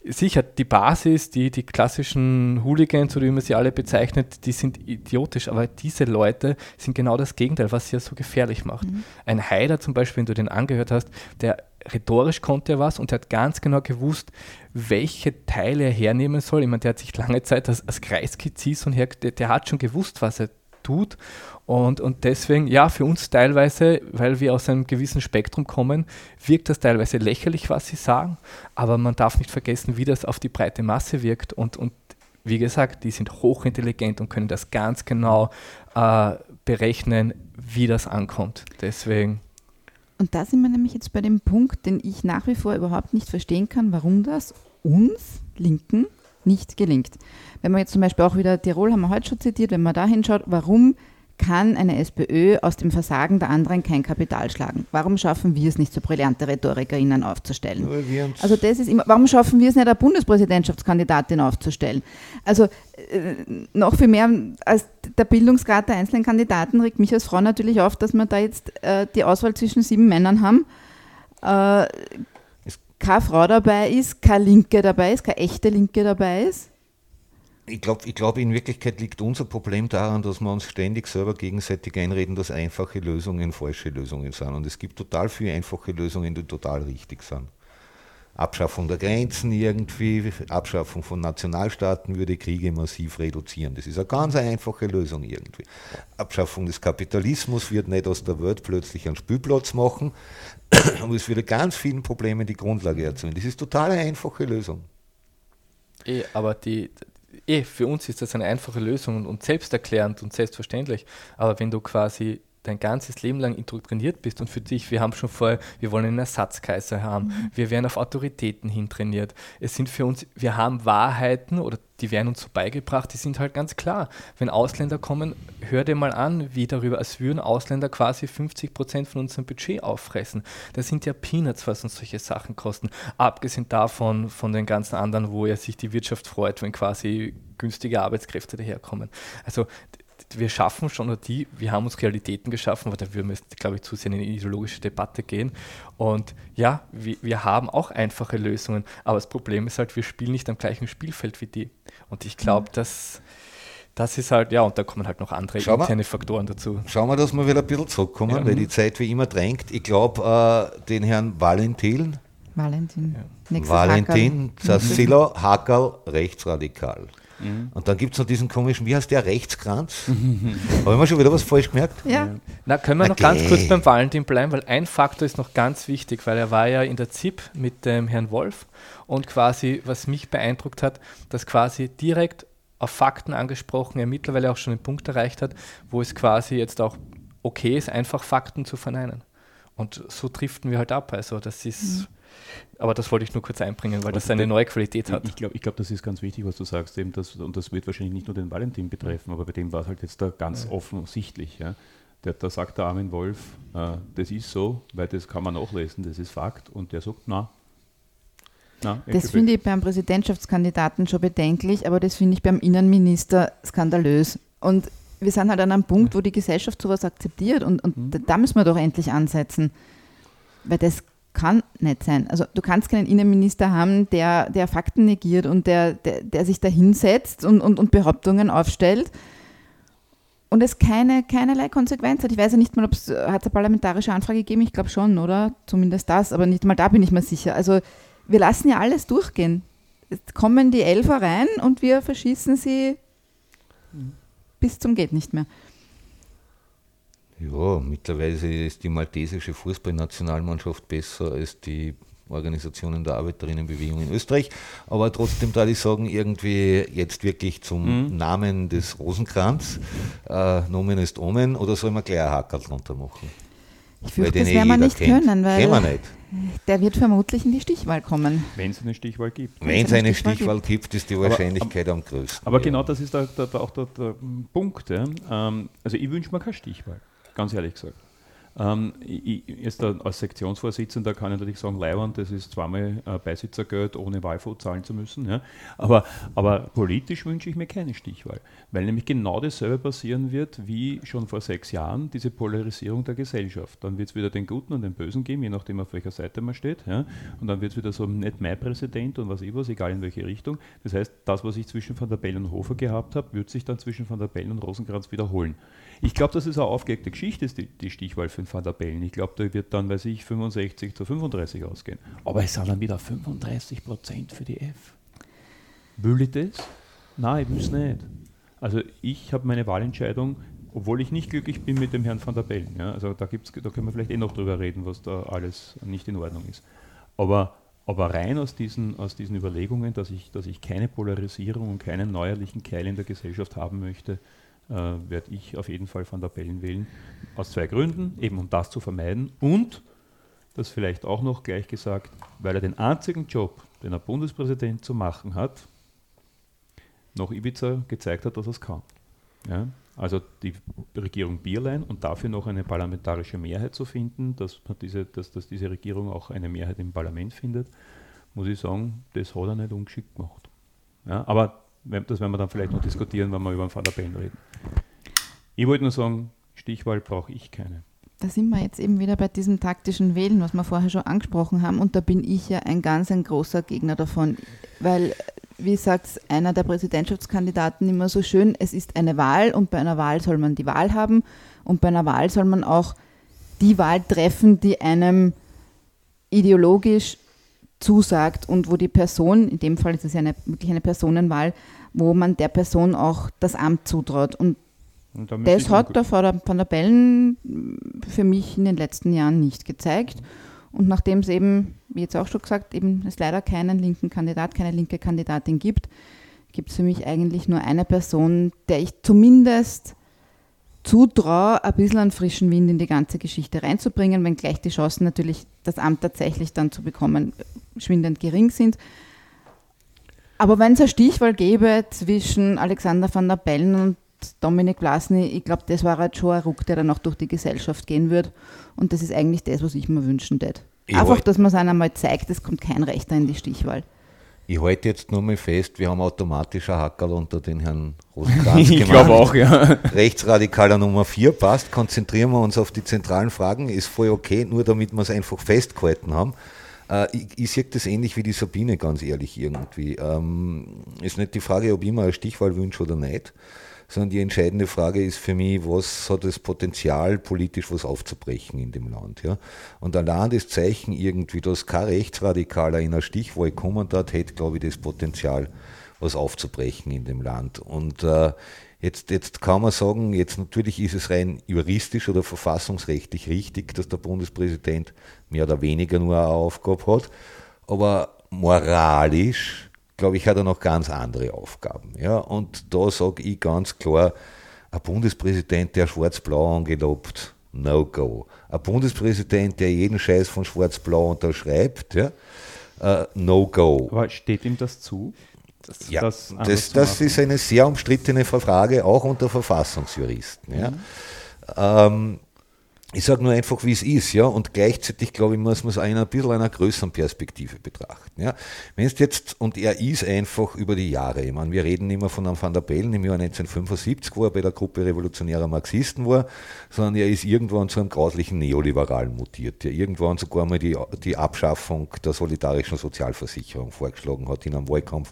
sicher, die Basis, die, die klassischen Hooligans, oder wie man sie alle bezeichnet, die sind idiotisch, aber diese Leute sind genau das Gegenteil, was sie ja so gefährlich macht. Mhm. Ein Haider zum Beispiel, wenn du den angehört hast, der rhetorisch konnte er was und er hat ganz genau gewusst, welche Teile er hernehmen soll. Ich meine, der hat sich lange Zeit als, als Kreisky und her, der, der hat schon gewusst, was er tut. Und, und deswegen, ja, für uns teilweise, weil wir aus einem gewissen Spektrum kommen, wirkt das teilweise lächerlich, was sie sagen, aber man darf nicht vergessen, wie das auf die breite Masse wirkt. Und, und wie gesagt, die sind hochintelligent und können das ganz genau äh, berechnen, wie das ankommt. Deswegen. Und da sind wir nämlich jetzt bei dem Punkt, den ich nach wie vor überhaupt nicht verstehen kann, warum das uns Linken nicht gelingt. Wenn man jetzt zum Beispiel auch wieder Tirol haben wir heute schon zitiert, wenn man da hinschaut, warum kann eine SPÖ aus dem Versagen der anderen kein Kapital schlagen. Warum schaffen wir es nicht, so brillante RhetorikerInnen aufzustellen? Also das ist immer, warum schaffen wir es nicht, eine Bundespräsidentschaftskandidatin aufzustellen? Also äh, noch viel mehr als der Bildungsgrad der einzelnen Kandidaten regt mich als Frau natürlich auf, dass wir da jetzt äh, die Auswahl zwischen sieben Männern haben. Äh, keine Frau dabei ist, keine Linke dabei ist, keine echte Linke dabei ist ich glaube, ich glaub, in Wirklichkeit liegt unser Problem daran, dass wir uns ständig selber gegenseitig einreden, dass einfache Lösungen falsche Lösungen sind. Und es gibt total viele einfache Lösungen, die total richtig sind. Abschaffung der Grenzen irgendwie, Abschaffung von Nationalstaaten würde Kriege massiv reduzieren. Das ist eine ganz einfache Lösung irgendwie. Abschaffung des Kapitalismus wird nicht aus der Welt plötzlich einen Spielplatz machen, aber es würde ganz vielen Problemen die Grundlage erzeugen. Das ist total eine einfache Lösung. Eh, aber die, eh, für uns ist das eine einfache Lösung und selbsterklärend und selbstverständlich. Aber wenn du quasi dein ganzes Leben lang indoktriniert bist und für dich, wir haben schon vorher, wir wollen einen Ersatzkaiser haben, mhm. wir werden auf Autoritäten hintrainiert. Es sind für uns, wir haben Wahrheiten oder die werden uns so beigebracht, die sind halt ganz klar. Wenn Ausländer kommen, hör dir mal an, wie darüber, als würden Ausländer quasi 50 Prozent von unserem Budget auffressen. Das sind ja Peanuts, was uns solche Sachen kosten. Abgesehen davon, von den ganzen anderen, wo ja sich die Wirtschaft freut, wenn quasi günstige Arbeitskräfte daherkommen. Also wir schaffen schon, die, wir haben uns Realitäten geschaffen, aber da würden wir jetzt, glaube ich, zu sehr in eine ideologische Debatte gehen. Und ja, wir, wir haben auch einfache Lösungen, aber das Problem ist halt, wir spielen nicht am gleichen Spielfeld wie die. Und ich glaube, mhm. dass das ist halt, ja, und da kommen halt noch andere Schau interne mal, Faktoren dazu. Schauen wir, dass wir wieder ein bisschen zurückkommen, ja. weil die Zeit wie immer drängt. Ich glaube, äh, den Herrn Valentin. Valentin. Ja. Valentin Zassilo Hackerl, rechtsradikal. Mhm. Und dann gibt es noch diesen komischen, wie heißt der, Rechtskranz? Haben wir schon wieder was falsch gemerkt? Ja. Na, können wir noch okay. ganz kurz beim Valentin bleiben, weil ein Faktor ist noch ganz wichtig, weil er war ja in der ZIP mit dem Herrn Wolf und quasi, was mich beeindruckt hat, dass quasi direkt auf Fakten angesprochen er mittlerweile auch schon einen Punkt erreicht hat, wo es quasi jetzt auch okay ist, einfach Fakten zu verneinen. Und so driften wir halt ab. Also das ist, mhm. Aber das wollte ich nur kurz einbringen, weil das eine neue Qualität hat. Ich glaube, ich glaub, das ist ganz wichtig, was du sagst, eben das, und das wird wahrscheinlich nicht nur den Valentin betreffen, aber bei dem war es halt jetzt da ganz ja. offensichtlich. Ja. Der, da sagt der Armin Wolf, äh, das ist so, weil das kann man nachlesen, das ist Fakt, und der sagt, na. na das finde ich beim Präsidentschaftskandidaten schon bedenklich, aber das finde ich beim Innenminister skandalös. Und wir sind halt an einem Punkt, wo die Gesellschaft sowas akzeptiert und, und mhm. da müssen wir doch endlich ansetzen. Weil das kann nicht sein. Also du kannst keinen Innenminister haben, der, der Fakten negiert und der, der, der sich da hinsetzt und, und, und Behauptungen aufstellt und es keine, keinerlei Konsequenz hat. Ich weiß ja nicht mal, ob es hat eine parlamentarische Anfrage gegeben, ich glaube schon, oder? Zumindest das, aber nicht mal da bin ich mir sicher. Also wir lassen ja alles durchgehen. Jetzt kommen die Elfer rein und wir verschießen sie bis zum geht nicht mehr. Ja, mittlerweile ist die maltesische Fußballnationalmannschaft besser als die Organisationen der Arbeiterinnenbewegung in Österreich. Aber trotzdem da ich sagen, irgendwie jetzt wirklich zum mhm. Namen des Rosenkranz, äh, Nomen ist Omen, oder soll man gleich ein Hackerl drunter machen? Ich fürchte, das werden wir nicht kennt. können, weil wir nicht. der wird vermutlich in die Stichwahl kommen. Wenn es eine Stichwahl gibt. Wenn es eine Stichwahl, gibt, gibt, ist die Wahrscheinlichkeit aber, am größten. Aber ja. genau das ist da, da, da auch der, der Punkt. Ja. Ähm, also ich wünsche mir keine Stichwahl ganz ehrlich gesagt. Ähm, ich, jetzt als Sektionsvorsitzender kann ich natürlich sagen, Leihwand, das ist zweimal äh, Beisitzergeld, ohne Wahlfonds zahlen zu müssen. Ja. Aber, aber politisch wünsche ich mir keine Stichwahl, weil nämlich genau dasselbe passieren wird wie schon vor sechs Jahren, diese Polarisierung der Gesellschaft. Dann wird es wieder den Guten und den Bösen geben, je nachdem auf welcher Seite man steht. Ja. Und dann wird es wieder so nicht mein Präsident und was ich was, egal in welche Richtung. Das heißt, das, was ich zwischen Van der Bellen und Hofer gehabt habe, wird sich dann zwischen Van der Bellen und Rosenkranz wiederholen. Ich glaube, dass es eine aufgelegte Geschichte ist, die, die Stichwahl für den Van der Bellen. Ich glaube, da wird dann, weiß ich, 65 zu 35 ausgehen. Aber es sind dann wieder 35 Prozent für die F. Will ich das? Nein, ich will es nicht. Also ich habe meine Wahlentscheidung, obwohl ich nicht glücklich bin mit dem Herrn van der Bellen. Ja, also da, gibt's, da können wir vielleicht eh noch drüber reden, was da alles nicht in Ordnung ist. Aber, aber rein aus diesen, aus diesen Überlegungen, dass ich, dass ich keine Polarisierung und keinen neuerlichen Keil in der Gesellschaft haben möchte, äh, werde ich auf jeden Fall Van der Bellen wählen. Aus zwei Gründen, eben um das zu vermeiden und, das vielleicht auch noch gleich gesagt, weil er den einzigen Job, den ein Bundespräsident zu machen hat, noch Ibiza gezeigt hat, dass er es kann. Ja? also die Regierung Bierlein und dafür noch eine parlamentarische Mehrheit zu finden, dass, diese, dass, dass diese Regierung auch eine Mehrheit im Parlament findet, muss ich sagen, das hat er nicht ungeschickt gemacht. Ja, aber das werden wir dann vielleicht noch diskutieren, wenn wir über den Van der Bellen reden. Ich wollte nur sagen, Stichwahl brauche ich keine. Da sind wir jetzt eben wieder bei diesem taktischen Wählen, was wir vorher schon angesprochen haben. Und da bin ich ja ein ganz ein großer Gegner davon. Weil, wie sagt einer der Präsidentschaftskandidaten immer so schön, es ist eine Wahl und bei einer Wahl soll man die Wahl haben. Und bei einer Wahl soll man auch die Wahl treffen, die einem ideologisch zusagt und wo die Person, in dem Fall ist es ja eine, wirklich eine Personenwahl, wo man der Person auch das Amt zutraut. Und, und das hat der Van der Bellen für mich in den letzten Jahren nicht gezeigt. Und nachdem es eben, wie jetzt auch schon gesagt, eben es leider keinen linken Kandidat, keine linke Kandidatin gibt, gibt es für mich eigentlich nur eine Person, der ich zumindest zutraue, ein bisschen einen frischen Wind in die ganze Geschichte reinzubringen, wenngleich die Chancen natürlich, das Amt tatsächlich dann zu bekommen, schwindend gering sind. Aber wenn es eine Stichwahl gäbe zwischen Alexander van der Bellen und Dominik Blasny, ich glaube, das war halt schon ein Ruck, der dann auch durch die Gesellschaft gehen wird. Und das ist eigentlich das, was ich mir wünschen würde. Einfach, dass man es einem einmal zeigt, es kommt kein Rechter in die Stichwahl. Ich halte jetzt nur mal fest, wir haben automatisch ein Hackerl unter den Herrn Rosenkranz Ich glaube auch, ja. Rechtsradikaler Nummer 4 passt. Konzentrieren wir uns auf die zentralen Fragen. Ist voll okay, nur damit wir es einfach festgehalten haben. Äh, ich, ich sehe das ähnlich wie die Sabine, ganz ehrlich, irgendwie. Ähm, ist nicht die Frage, ob ich mir eine Stichwahl wünsche oder nicht sondern die entscheidende Frage ist für mich, was hat das Potenzial, politisch was aufzubrechen in dem Land. Ja? Und allein das Zeichen irgendwie, dass kein Rechtsradikaler in einer Stichwahl kommen hat, hätte, glaube ich, das Potenzial, was aufzubrechen in dem Land. Und äh, Jetzt, jetzt kann man sagen, jetzt natürlich ist es rein juristisch oder verfassungsrechtlich richtig, dass der Bundespräsident mehr oder weniger nur eine Aufgabe hat, aber moralisch glaube ich, hat er noch ganz andere Aufgaben. Ja? Und da sage ich ganz klar, ein Bundespräsident, der schwarz-blau angelobt, no go. Ein Bundespräsident, der jeden Scheiß von schwarz-blau unterschreibt, ja? Uh, no go. Aber steht ihm das zu? Das, ja, das, das, das ist eine sehr umstrittene Frage, auch unter Verfassungsjuristen. Ja? Mhm. Ähm, ich sage nur einfach, wie es ist, ja, und gleichzeitig, glaube ich, muss man es in ein bisschen einer größeren Perspektive betrachten, ja. Wenn es jetzt, und er ist einfach über die Jahre, ich meine, wir reden immer von einem Van der Bellen im Jahr 1975, wo er bei der Gruppe revolutionärer Marxisten war, sondern er ist irgendwann zu einem grauslichen Neoliberalen mutiert, der irgendwann sogar mal die, die Abschaffung der solidarischen Sozialversicherung vorgeschlagen hat in einem Wahlkampf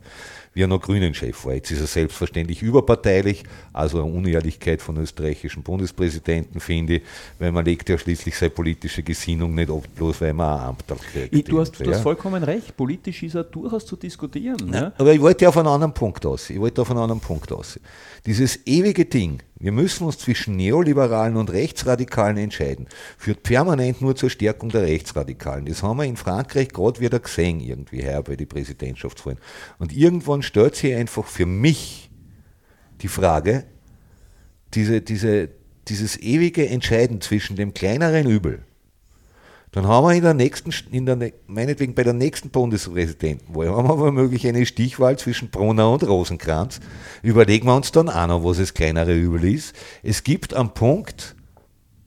wie er noch Grünen-Chef war. Jetzt ist er selbstverständlich überparteilich, also eine Unehrlichkeit von österreichischen Bundespräsidenten, finde ich, weil man legt ja schließlich seine politische Gesinnung nicht ab, bloß weil man ein Amt kriegt. Du hast, du hast vollkommen recht, politisch ist er durchaus zu diskutieren. Ja, ne? Aber ich wollte auf einen anderen Punkt aus. Ich wollte auf einen anderen Punkt aus. Dieses ewige Ding, wir müssen uns zwischen Neoliberalen und Rechtsradikalen entscheiden, führt permanent nur zur Stärkung der Rechtsradikalen. Das haben wir in Frankreich gerade wieder gesehen, irgendwie her bei den Präsidentschaftswahlen. Und irgendwann stellt sich einfach für mich die Frage, diese, diese, dieses ewige Entscheiden zwischen dem kleineren Übel, dann haben wir in der nächsten, in der, meinetwegen bei der nächsten Bundespräsidentenwahl, haben wir womöglich eine Stichwahl zwischen Brunner und Rosenkranz. Überlegen wir uns dann auch noch, was das kleinere Übel ist. Es gibt einen Punkt,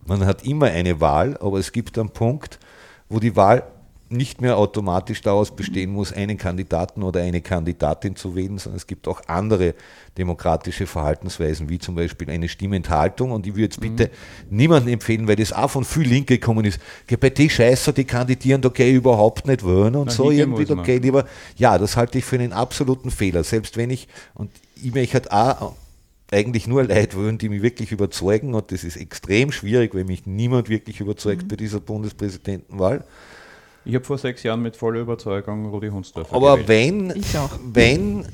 man hat immer eine Wahl, aber es gibt einen Punkt, wo die Wahl nicht mehr automatisch daraus bestehen muss, einen Kandidaten oder eine Kandidatin zu wählen, sondern es gibt auch andere demokratische Verhaltensweisen, wie zum Beispiel eine Stimmenthaltung. Und ich würde jetzt bitte mhm. niemanden empfehlen, weil das auch von viel Linke gekommen ist. Bei die Scheißer, die kandidieren, ich überhaupt nicht wollen und Na, so irgendwie, gehe lieber. Ja, das halte ich für einen absoluten Fehler. Selbst wenn ich, und ich möchte halt auch eigentlich nur Leute wollen, die mich wirklich überzeugen, und das ist extrem schwierig, weil mich niemand wirklich überzeugt mhm. bei dieser Bundespräsidentenwahl. Ich habe vor sechs Jahren mit voller Überzeugung Rudi Hunsdorf. Aber gewählt. wenn, wenn,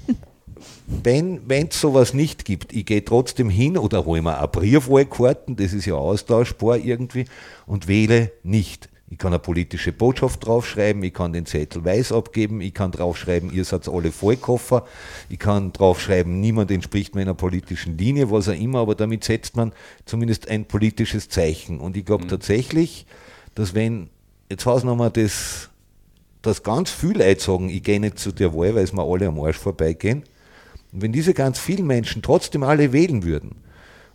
wenn wenn es sowas nicht gibt, ich gehe trotzdem hin oder hole mir eine Briefwahlkarten, das ist ja austauschbar irgendwie, und wähle nicht. Ich kann eine politische Botschaft draufschreiben, ich kann den Zettel weiß abgeben, ich kann draufschreiben, ihr seid alle Vollkoffer, ich kann draufschreiben, niemand entspricht meiner politischen Linie, was auch immer, aber damit setzt man zumindest ein politisches Zeichen. Und ich glaube mhm. tatsächlich, dass wenn jetzt haben wir das, dass ganz viele Leute sagen, ich gehe nicht zu der Wahl, weil es mir alle am Arsch vorbeigehen. Und wenn diese ganz vielen Menschen trotzdem alle wählen würden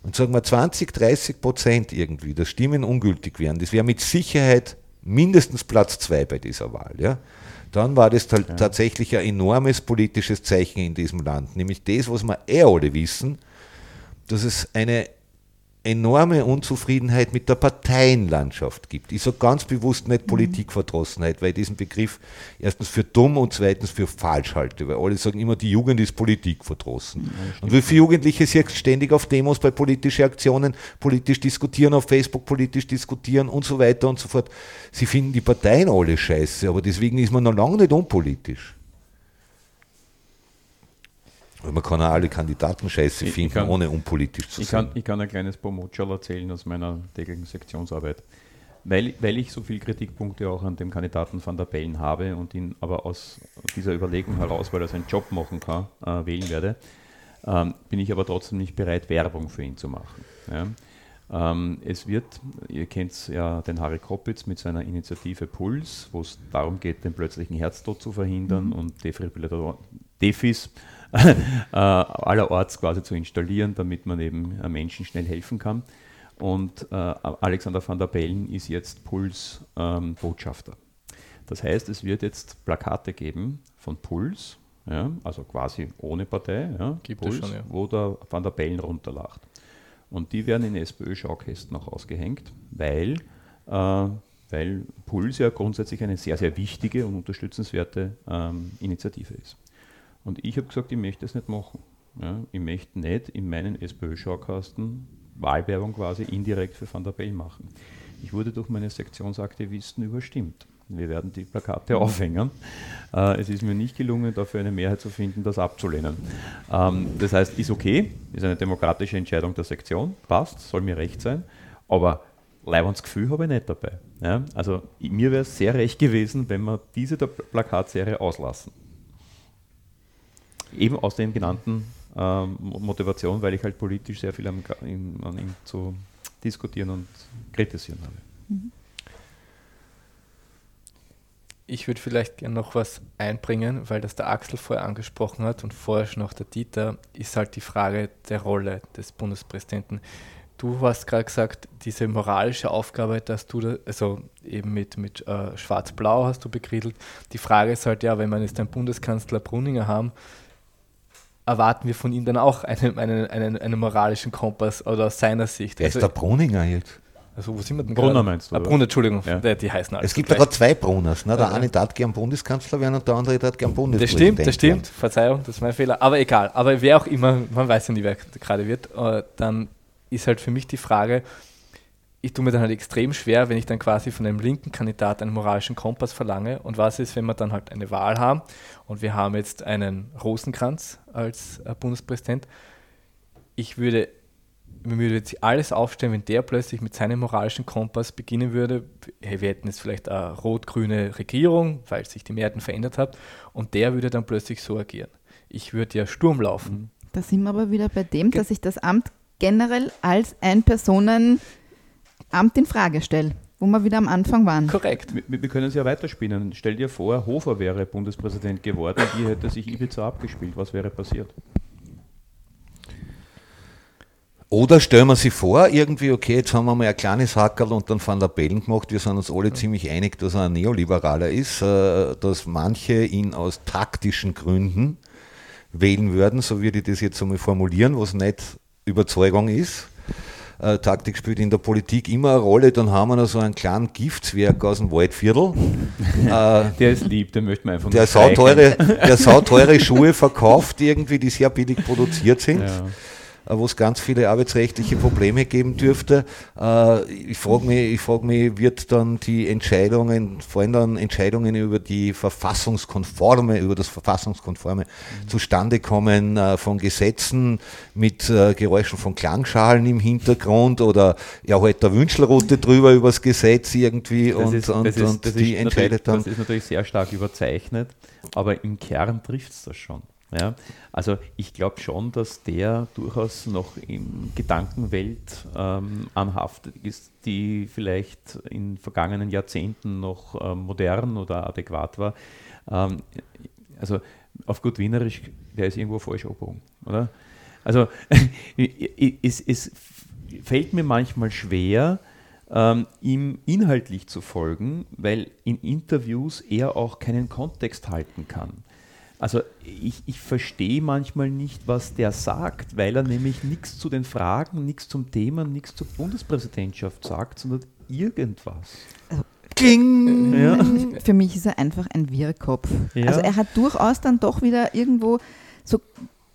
und sagen wir 20, 30 Prozent irgendwie der Stimmen ungültig wären, das wäre mit Sicherheit mindestens Platz zwei bei dieser Wahl. Ja? Dann war das ja. tatsächlich ein enormes politisches Zeichen in diesem Land, nämlich das, was wir eh alle wissen, dass es eine enorme Unzufriedenheit mit der Parteienlandschaft gibt. Ich sage ganz bewusst nicht mhm. Politikverdrossenheit, weil ich diesen Begriff erstens für dumm und zweitens für falsch halte, weil alle sagen immer, die Jugend ist politikverdrossen. Ja, und wie viele Jugendliche sich ständig auf Demos bei politischen Aktionen politisch diskutieren, auf Facebook politisch diskutieren und so weiter und so fort. Sie finden die Parteien alle scheiße, aber deswegen ist man noch lange nicht unpolitisch. Weil man kann auch alle Kandidaten scheiße finden, ich kann, ohne unpolitisch zu ich sein. Kann, ich kann ein kleines Pomotschal erzählen aus meiner täglichen Sektionsarbeit. Weil, weil ich so viele Kritikpunkte auch an dem Kandidaten van der Bellen habe und ihn aber aus dieser Überlegung heraus, weil er seinen Job machen kann, äh, wählen werde, ähm, bin ich aber trotzdem nicht bereit, Werbung für ihn zu machen. Ja? Ähm, es wird, ihr kennt ja den Harry Koppitz mit seiner Initiative Puls, wo es darum geht, den plötzlichen Herztod zu verhindern mhm. und Defibrillator, Defis allerorts quasi zu installieren, damit man eben äh, Menschen schnell helfen kann. Und äh, Alexander van der Bellen ist jetzt Puls-Botschafter. Ähm, das heißt, es wird jetzt Plakate geben von Puls, ja, also quasi ohne Partei, ja, Puls, schon, ja. wo der Van der Bellen runterlacht. Und die werden in SPÖ-Schaukästen auch ausgehängt, weil, äh, weil Puls ja grundsätzlich eine sehr, sehr wichtige und unterstützenswerte ähm, Initiative ist. Und ich habe gesagt, ich möchte das nicht machen. Ja, ich möchte nicht in meinen SPÖ-Schaukasten Wahlwerbung quasi indirekt für Van der Bellen machen. Ich wurde durch meine Sektionsaktivisten überstimmt. Wir werden die Plakate aufhängen. Äh, es ist mir nicht gelungen, dafür eine Mehrheit zu finden, das abzulehnen. Ähm, das heißt, ist okay, ist eine demokratische Entscheidung der Sektion, passt, soll mir recht sein, aber Leibons Gefühl habe ich nicht dabei. Also mir wäre es sehr recht gewesen, wenn wir diese Plakatserie auslassen. Eben aus den genannten ähm, Motivationen, weil ich halt politisch sehr viel am, in, an ihm zu diskutieren und kritisieren habe. Mhm. Ich würde vielleicht gerne noch was einbringen, weil das der Axel vorher angesprochen hat und vorher schon auch der Dieter, ist halt die Frage der Rolle des Bundespräsidenten. Du hast gerade gesagt, diese moralische Aufgabe, dass du, da, also eben mit, mit äh, Schwarz-Blau hast du begriedelt. Die Frage ist halt, ja, wenn wir jetzt einen Bundeskanzler Brunninger haben, erwarten wir von ihm dann auch einen, einen, einen, einen moralischen Kompass oder aus seiner Sicht. Wer also, ist der Brunninger jetzt? Also wo sind wir denn Brunner gerade? meinst du? Ah, Brunner, Entschuldigung, ja. die heißen alle. Es gibt sogar zwei Brunners. Ne? Der ja, eine darf gern Bundeskanzler werden und der andere darf gern Bundespräsident Das stimmt, das stimmt. Verzeihung, das ist mein Fehler. Aber egal. Aber wer auch immer, man weiß ja nie, wer gerade wird, äh, dann ist halt für mich die Frage, ich tue mir dann halt extrem schwer, wenn ich dann quasi von einem linken Kandidat einen moralischen Kompass verlange. Und was ist, wenn wir dann halt eine Wahl haben und wir haben jetzt einen Rosenkranz als äh, Bundespräsident? Ich würde, mir würde jetzt alles aufstellen, wenn der plötzlich mit seinem moralischen Kompass beginnen würde. Hey, wir hätten jetzt vielleicht eine rot-grüne Regierung, weil sich die Mehrheiten verändert hat, und der würde dann plötzlich so agieren. Ich würde ja Sturm laufen. Da sind wir aber wieder bei dem, dass ich das Amt generell als ein Personen Amt in Frage stelle, wo wir wieder am Anfang waren. Korrekt. Wir, wir können es ja weiterspinnen. Stell dir vor, Hofer wäre Bundespräsident geworden, wie hätte sich Ibiza abgespielt? Was wäre passiert? Oder stellen wir sich vor, irgendwie, okay, jetzt haben wir mal ein kleines Hackerl und dann Van der Bellen gemacht. Wir sind uns alle ziemlich einig, dass er ein Neoliberaler ist, äh, dass manche ihn aus taktischen Gründen wählen würden, so würde ich das jetzt einmal formulieren, was nicht Überzeugung ist äh, Taktik spielt in der Politik immer eine Rolle. Dann haben wir noch so einen kleinen Giftswerk aus dem Waldviertel. äh, der ist lieb, den möchte man einfach der sauteure, Der sauteure Schuhe verkauft, irgendwie, die sehr billig produziert sind. Ja. Äh, wo es ganz viele arbeitsrechtliche Probleme geben dürfte. Äh, ich frage mich, frag mich, wird dann die Entscheidungen, vor allem dann Entscheidungen über die verfassungskonforme, über das verfassungskonforme mhm. zustande kommen äh, von Gesetzen mit Geräuschen von Klangschalen im Hintergrund oder ja halt der Wünschelroute drüber übers Gesetz irgendwie das und, ist, und, ist, und die entscheidet dann. Das ist natürlich sehr stark überzeichnet, aber im Kern trifft es das schon. Ja, also ich glaube schon, dass der durchaus noch in Gedankenwelt ähm, anhaftet ist, die vielleicht in vergangenen Jahrzehnten noch äh, modern oder adäquat war. Ähm, also auf gut Wienerisch, der ist irgendwo falsch abgehoben, oder? Also es, es fällt mir manchmal schwer, ähm, ihm inhaltlich zu folgen, weil in Interviews er auch keinen Kontext halten kann. Also ich, ich verstehe manchmal nicht, was der sagt, weil er nämlich nichts zu den Fragen, nichts zum Thema, nichts zur Bundespräsidentschaft sagt, sondern irgendwas. Also, Kling! Ja. Für mich ist er einfach ein Wirrkopf. Ja. Also er hat durchaus dann doch wieder irgendwo so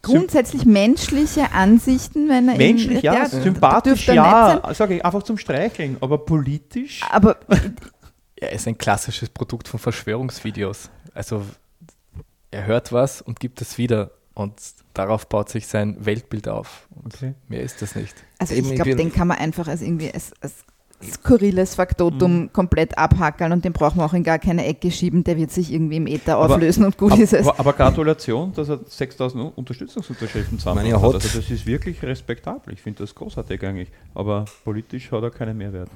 grundsätzlich menschliche Ansichten, wenn er menschlich ja, ja sympathisch ja, sage ich einfach zum Streicheln, aber politisch. Aber er ist ein klassisches Produkt von Verschwörungsvideos. Also er hört was und gibt es wieder und darauf baut sich sein Weltbild auf. Okay. Mehr ist das nicht. Also ich glaube, den kann man einfach als irgendwie als, als skurriles Faktotum mhm. komplett abhackeln und den brauchen wir auch in gar keine Ecke schieben, der wird sich irgendwie im Äther aber, auflösen und gut ab, ist es. Aber, aber, Gratulation, dass er 6000 Unterstützungsunterschriften zusammen hat. Also das ist wirklich respektabel. Ich finde das großartig eigentlich. Aber politisch hat er keinen Mehrwert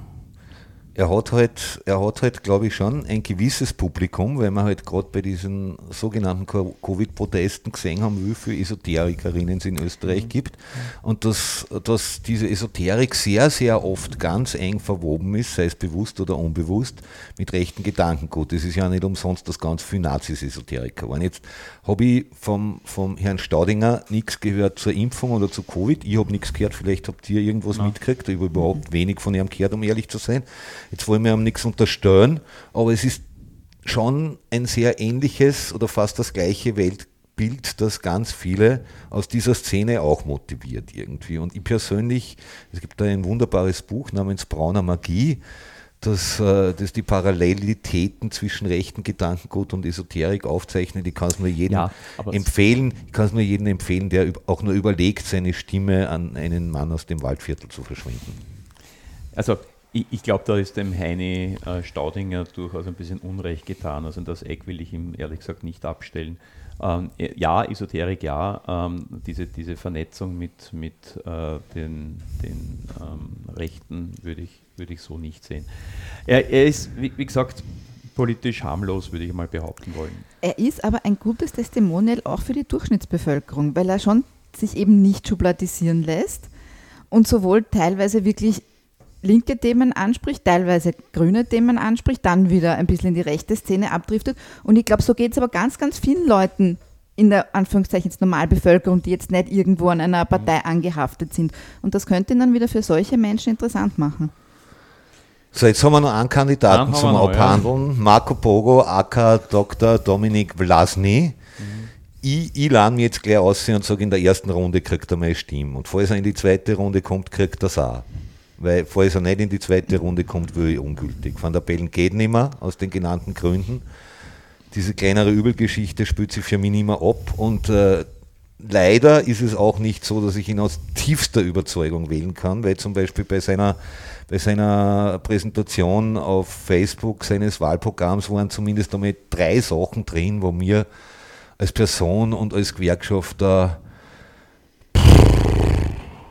er hat halt, er hat halt, glaube ich, schon ein gewisses Publikum, weil wir halt gerade bei diesen sogenannten Covid-Protesten gesehen haben, wie viele Esoterikerinnen es in Österreich mhm. gibt. Und dass, dass diese Esoterik sehr, sehr oft ganz eng verwoben ist, sei es bewusst oder unbewusst, mit rechten Gedankengut. Das ist ja nicht umsonst, dass ganz viele Nazis Esoteriker waren. Jetzt habe ich vom, vom Herrn Staudinger nichts gehört zur Impfung oder zu Covid. Ich habe nichts gehört, vielleicht habt ihr irgendwas ja. mitgekriegt. Ich habe überhaupt wenig von ihm gehört, um ehrlich zu sein. Jetzt wollen wir ihm nichts unterstellen, aber es ist schon ein sehr ähnliches oder fast das gleiche Weltbild, das ganz viele aus dieser Szene auch motiviert irgendwie. Und ich persönlich, es gibt da ein wunderbares Buch namens Brauner Magie, das, äh, das die Parallelitäten zwischen rechten Gedankengut und Esoterik aufzeichnet. Ich kann es nur jedem ja, empfehlen, ich kann es nur jedem empfehlen, der auch nur überlegt, seine Stimme an einen Mann aus dem Waldviertel zu verschwinden. Also ich, ich glaube, da ist dem Heini äh, Staudinger durchaus ein bisschen Unrecht getan. Also das Eck will ich ihm ehrlich gesagt nicht abstellen. Ähm, äh, ja, Esoterik, ja, ähm, diese, diese Vernetzung mit, mit äh, den, den ähm, Rechten würde ich, würd ich so nicht sehen. Er, er ist, wie, wie, gesagt, politisch harmlos, würde ich mal behaupten wollen. Er ist aber ein gutes Testimonial auch für die Durchschnittsbevölkerung, weil er schon sich eben nicht schubladisieren lässt und sowohl teilweise wirklich linke Themen anspricht, teilweise grüne Themen anspricht, dann wieder ein bisschen in die rechte Szene abdriftet. Und ich glaube, so geht es aber ganz, ganz vielen Leuten in der Anführungszeichen Normalbevölkerung, die jetzt nicht irgendwo an einer Partei angehaftet sind. Und das könnte ihn dann wieder für solche Menschen interessant machen. So, jetzt haben wir noch einen Kandidaten zum noch, Abhandeln. Ja. Marco Pogo, aka Dr. Dominik Vlasny. Mhm. Ich, ich lade mich jetzt gleich aus und sage, in der ersten Runde kriegt er meine Stimme. Und falls er in die zweite Runde kommt, kriegt er es auch weil falls er nicht in die zweite Runde kommt, würde ich ungültig. Van der Bellen geht nicht mehr, aus den genannten Gründen. Diese kleinere Übelgeschichte spürt sich für mich nicht mehr ab und äh, leider ist es auch nicht so, dass ich ihn aus tiefster Überzeugung wählen kann, weil zum Beispiel bei seiner, bei seiner Präsentation auf Facebook seines Wahlprogramms waren zumindest einmal drei Sachen drin, wo mir als Person und als Gewerkschafter,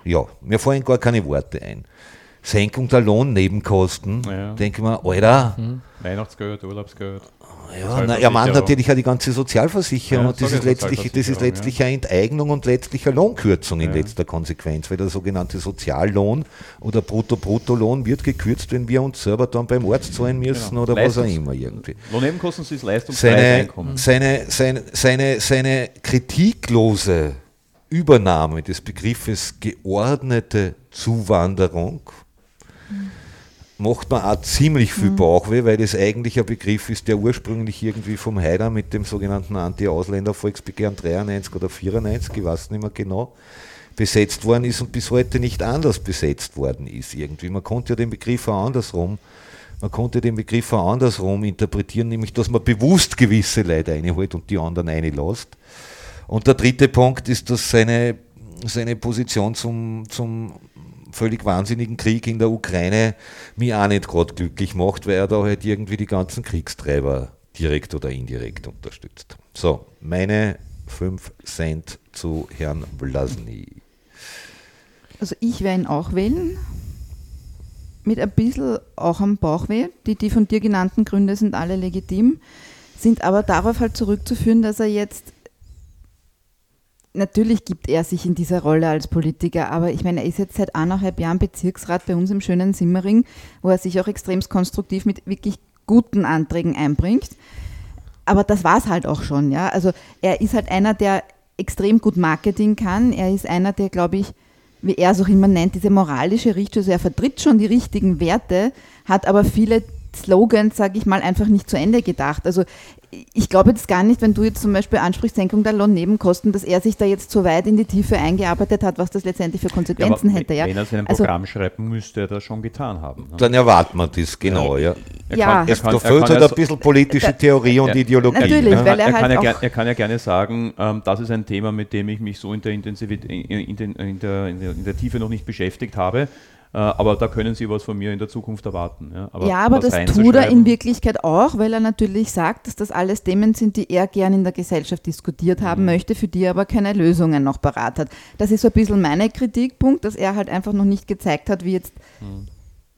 ja, mir fallen gar keine Worte ein. Senkung der Lohnnebenkosten, ja. denke ich mir, Alter. Mhm. Weihnachtsgeld, Urlaubsgeld. Ja, na, er meint natürlich auch die ganze Sozialversicherung ja, und das ist, letztlich, das ist letztlich eine Enteignung und letztlich eine Lohnkürzung in letzter Konsequenz, weil der sogenannte Soziallohn oder Brutto-Brutto-Lohn wird gekürzt, wenn wir uns selber dann beim Arzt zahlen müssen genau. oder Leistungs was auch immer irgendwie. Lohnnebenkosten sind leistungsfreies seine, seine, seine, seine, seine kritiklose Übernahme des Begriffes geordnete Zuwanderung macht man auch ziemlich viel mhm. Bauchweh, weil das eigentlich ein Begriff ist, der ursprünglich irgendwie vom Haider mit dem sogenannten Anti-Ausländer-Volksbegehren 93 oder 94, ich weiß nicht mehr genau, besetzt worden ist und bis heute nicht anders besetzt worden ist irgendwie. Man konnte ja den Begriff auch andersrum, man konnte den Begriff auch andersrum interpretieren, nämlich dass man bewusst gewisse Leute einholt und die anderen einlässt. Und der dritte Punkt ist, dass seine, seine Position zum, zum völlig wahnsinnigen Krieg in der Ukraine mich auch nicht gerade glücklich macht, weil er da halt irgendwie die ganzen Kriegstreiber direkt oder indirekt unterstützt. So, meine 5 Cent zu Herrn Vlasny. Also ich werde ihn auch wählen. Mit ein bisschen auch am Bauchweh. Die, die von dir genannten Gründe sind alle legitim, sind aber darauf halt zurückzuführen, dass er jetzt natürlich gibt er sich in dieser Rolle als Politiker, aber ich meine, er ist jetzt seit eineinhalb Jahren Bezirksrat bei uns im schönen Simmering, wo er sich auch extrem konstruktiv mit wirklich guten Anträgen einbringt. Aber das war es halt auch schon, ja. Also er ist halt einer, der extrem gut Marketing kann. Er ist einer, der, glaube ich, wie er es auch immer nennt, diese moralische Richtung, also er vertritt schon die richtigen Werte, hat aber viele Slogans, sage ich mal, einfach nicht zu Ende gedacht. Also ich glaube jetzt gar nicht, wenn du jetzt zum Beispiel ansprichst, Senkung der Lohnnebenkosten, dass er sich da jetzt so weit in die Tiefe eingearbeitet hat, was das letztendlich für Konsequenzen ja, hätte. Ja? Wenn er sein also, Programm schreiben müsste er das schon getan haben. Ne? Dann erwarten wir das, genau, ja. Er ja. Kann, er kann, er kann halt ein bisschen politische Theorie und Ideologie. Natürlich, ne? weil er, er, halt kann ja er, kann ja gerne sagen, ähm, das ist ein Thema, mit dem ich mich so in der, in, der, in, der, in der Tiefe noch nicht beschäftigt habe. Äh, aber da können Sie was von mir in der Zukunft erwarten. Ja, aber, ja, aber das tut er in Wirklichkeit auch, weil er natürlich sagt, dass das alles Themen sind, die er gern in der Gesellschaft diskutiert haben mhm. möchte, für die er aber keine Lösungen noch parat hat. Das ist so ein bisschen mein Kritikpunkt, dass er halt einfach noch nicht gezeigt hat, wie jetzt mhm.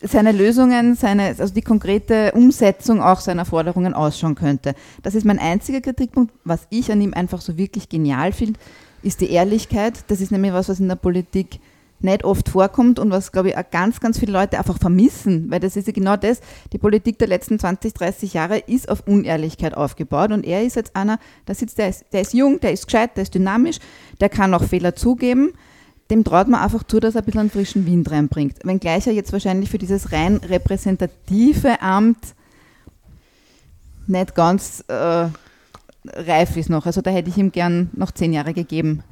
seine Lösungen, seine, also die konkrete Umsetzung auch seiner Forderungen ausschauen könnte. Das ist mein einziger Kritikpunkt. Was ich an ihm einfach so wirklich genial finde, ist die Ehrlichkeit. Das ist nämlich was, was in der Politik nicht oft vorkommt und was, glaube ich, auch ganz, ganz viele Leute einfach vermissen, weil das ist ja genau das, die Politik der letzten 20, 30 Jahre ist auf Unehrlichkeit aufgebaut und er ist jetzt einer, der sitzt, der ist, der ist jung, der ist gescheit, der ist dynamisch, der kann auch Fehler zugeben, dem traut man einfach zu, dass er ein bisschen einen frischen Wind reinbringt. Wenngleich er jetzt wahrscheinlich für dieses rein repräsentative Amt nicht ganz äh, reif ist noch. Also da hätte ich ihm gern noch zehn Jahre gegeben.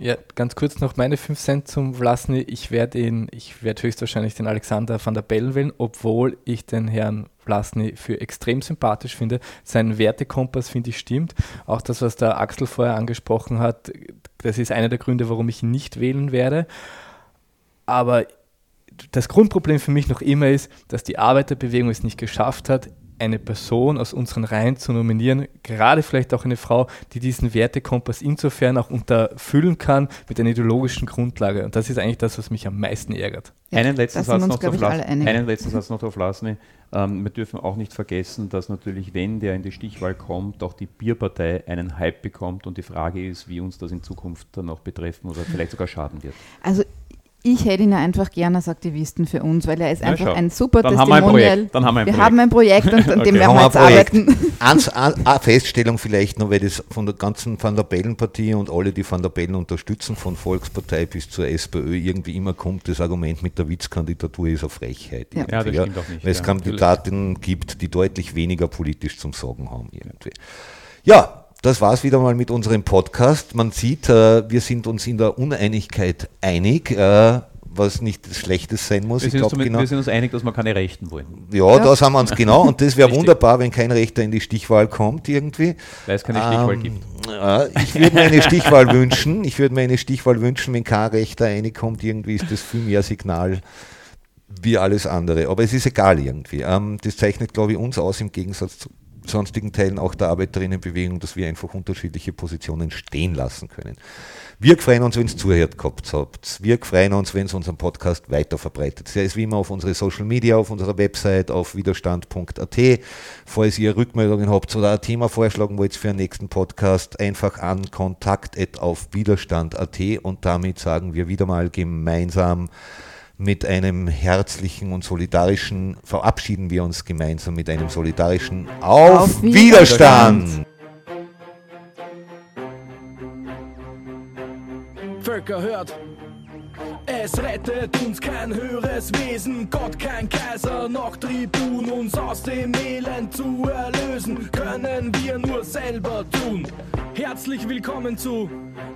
Ja, ganz kurz noch meine 5 Cent zum Vlasny. Ich werde ihn, ich werde höchstwahrscheinlich den Alexander van der Bellen wählen, obwohl ich den Herrn Vlasny für extrem sympathisch finde. Sein Wertekompass, finde ich, stimmt. Auch das, was der Axel vorher angesprochen hat, das ist einer der Gründe, warum ich ihn nicht wählen werde. Aber das Grundproblem für mich noch immer ist, dass die Arbeiterbewegung es nicht geschafft hat, eine Person aus unseren Reihen zu nominieren, gerade vielleicht auch eine Frau, die diesen Wertekompass insofern auch unterfüllen kann mit einer ideologischen Grundlage. Und das ist eigentlich das, was mich am meisten ärgert. Ja, einen, letzten Satz uns, noch Las, einen letzten Satz noch auf Lasny. Ähm, wir dürfen auch nicht vergessen, dass natürlich, wenn der in die Stichwahl kommt, auch die Bierpartei einen Hype bekommt und die Frage ist, wie uns das in Zukunft dann auch betreffen oder vielleicht sogar schaden wird. Also ich hätte ihn ja einfach gerne als Aktivisten für uns, weil er ist einfach ja, ein super Dann Testimonial. Haben wir, ein Dann haben wir, ein wir haben ein Projekt und an okay. dem werden wir jetzt arbeiten. Eins, eine Feststellung vielleicht noch, weil das von der ganzen Van der Bellen-Partie und alle, die Van der Bellen unterstützen, von Volkspartei bis zur SPÖ, irgendwie immer kommt das Argument mit der Witzkandidatur ist eine Frechheit. Ja, ja das stimmt auch nicht. Weil es Kandidaten gibt, die deutlich weniger politisch zum Sagen haben. Irgendwie. Ja, das war es wieder mal mit unserem Podcast. Man sieht, äh, wir sind uns in der Uneinigkeit einig, äh, was nicht Schlechtes sein muss. Wir sind, glaub, genau, wir sind, uns einig, dass wir keine Rechten wollen. Ja, ja. da sind wir uns genau. Und das wäre wunderbar, wenn kein Rechter in die Stichwahl kommt irgendwie. Weil es keine Stichwahl ähm, gibt. ich würde mir eine Stichwahl wünschen. Ich würde mir eine Stichwahl wünschen, wenn kein Rechter reinkommt. Irgendwie ist das viel mehr Signal wie alles andere. Aber es ist egal irgendwie. Ähm, das zeichnet, glaube ich, uns aus im Gegensatz zu sonstigen Teilen auch der Arbeiterinnenbewegung, dass wir einfach unterschiedliche Positionen stehen lassen können. Wir freuen uns, wenn es zuhört gehabt habt. Wir freuen uns, wenn es unseren Podcast weiter verbreitet. Der ist wie immer auf unsere Social Media, auf unserer Website, auf widerstand.at. Falls ihr Rückmeldungen habt oder ein Thema vorschlagen wollt für einen nächsten Podcast, einfach an kontakt auf widerstand.at und damit sagen wir wieder mal gemeinsam, mit einem herzlichen und solidarischen, verabschieden wir uns gemeinsam mit einem solidarischen Auf, Auf Widerstand. Widerstand. Völker hört. Es rettet uns kein höheres Wesen, Gott kein Kaiser, noch Tribun, uns aus dem Elend zu erlösen, können wir nur selber tun. Herzlich willkommen zu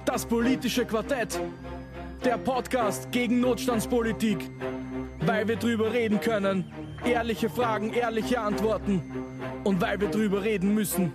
Das politische Quartett der Podcast gegen Notstandspolitik, weil wir drüber reden können. Ehrliche Fragen, ehrliche Antworten und weil wir drüber reden müssen.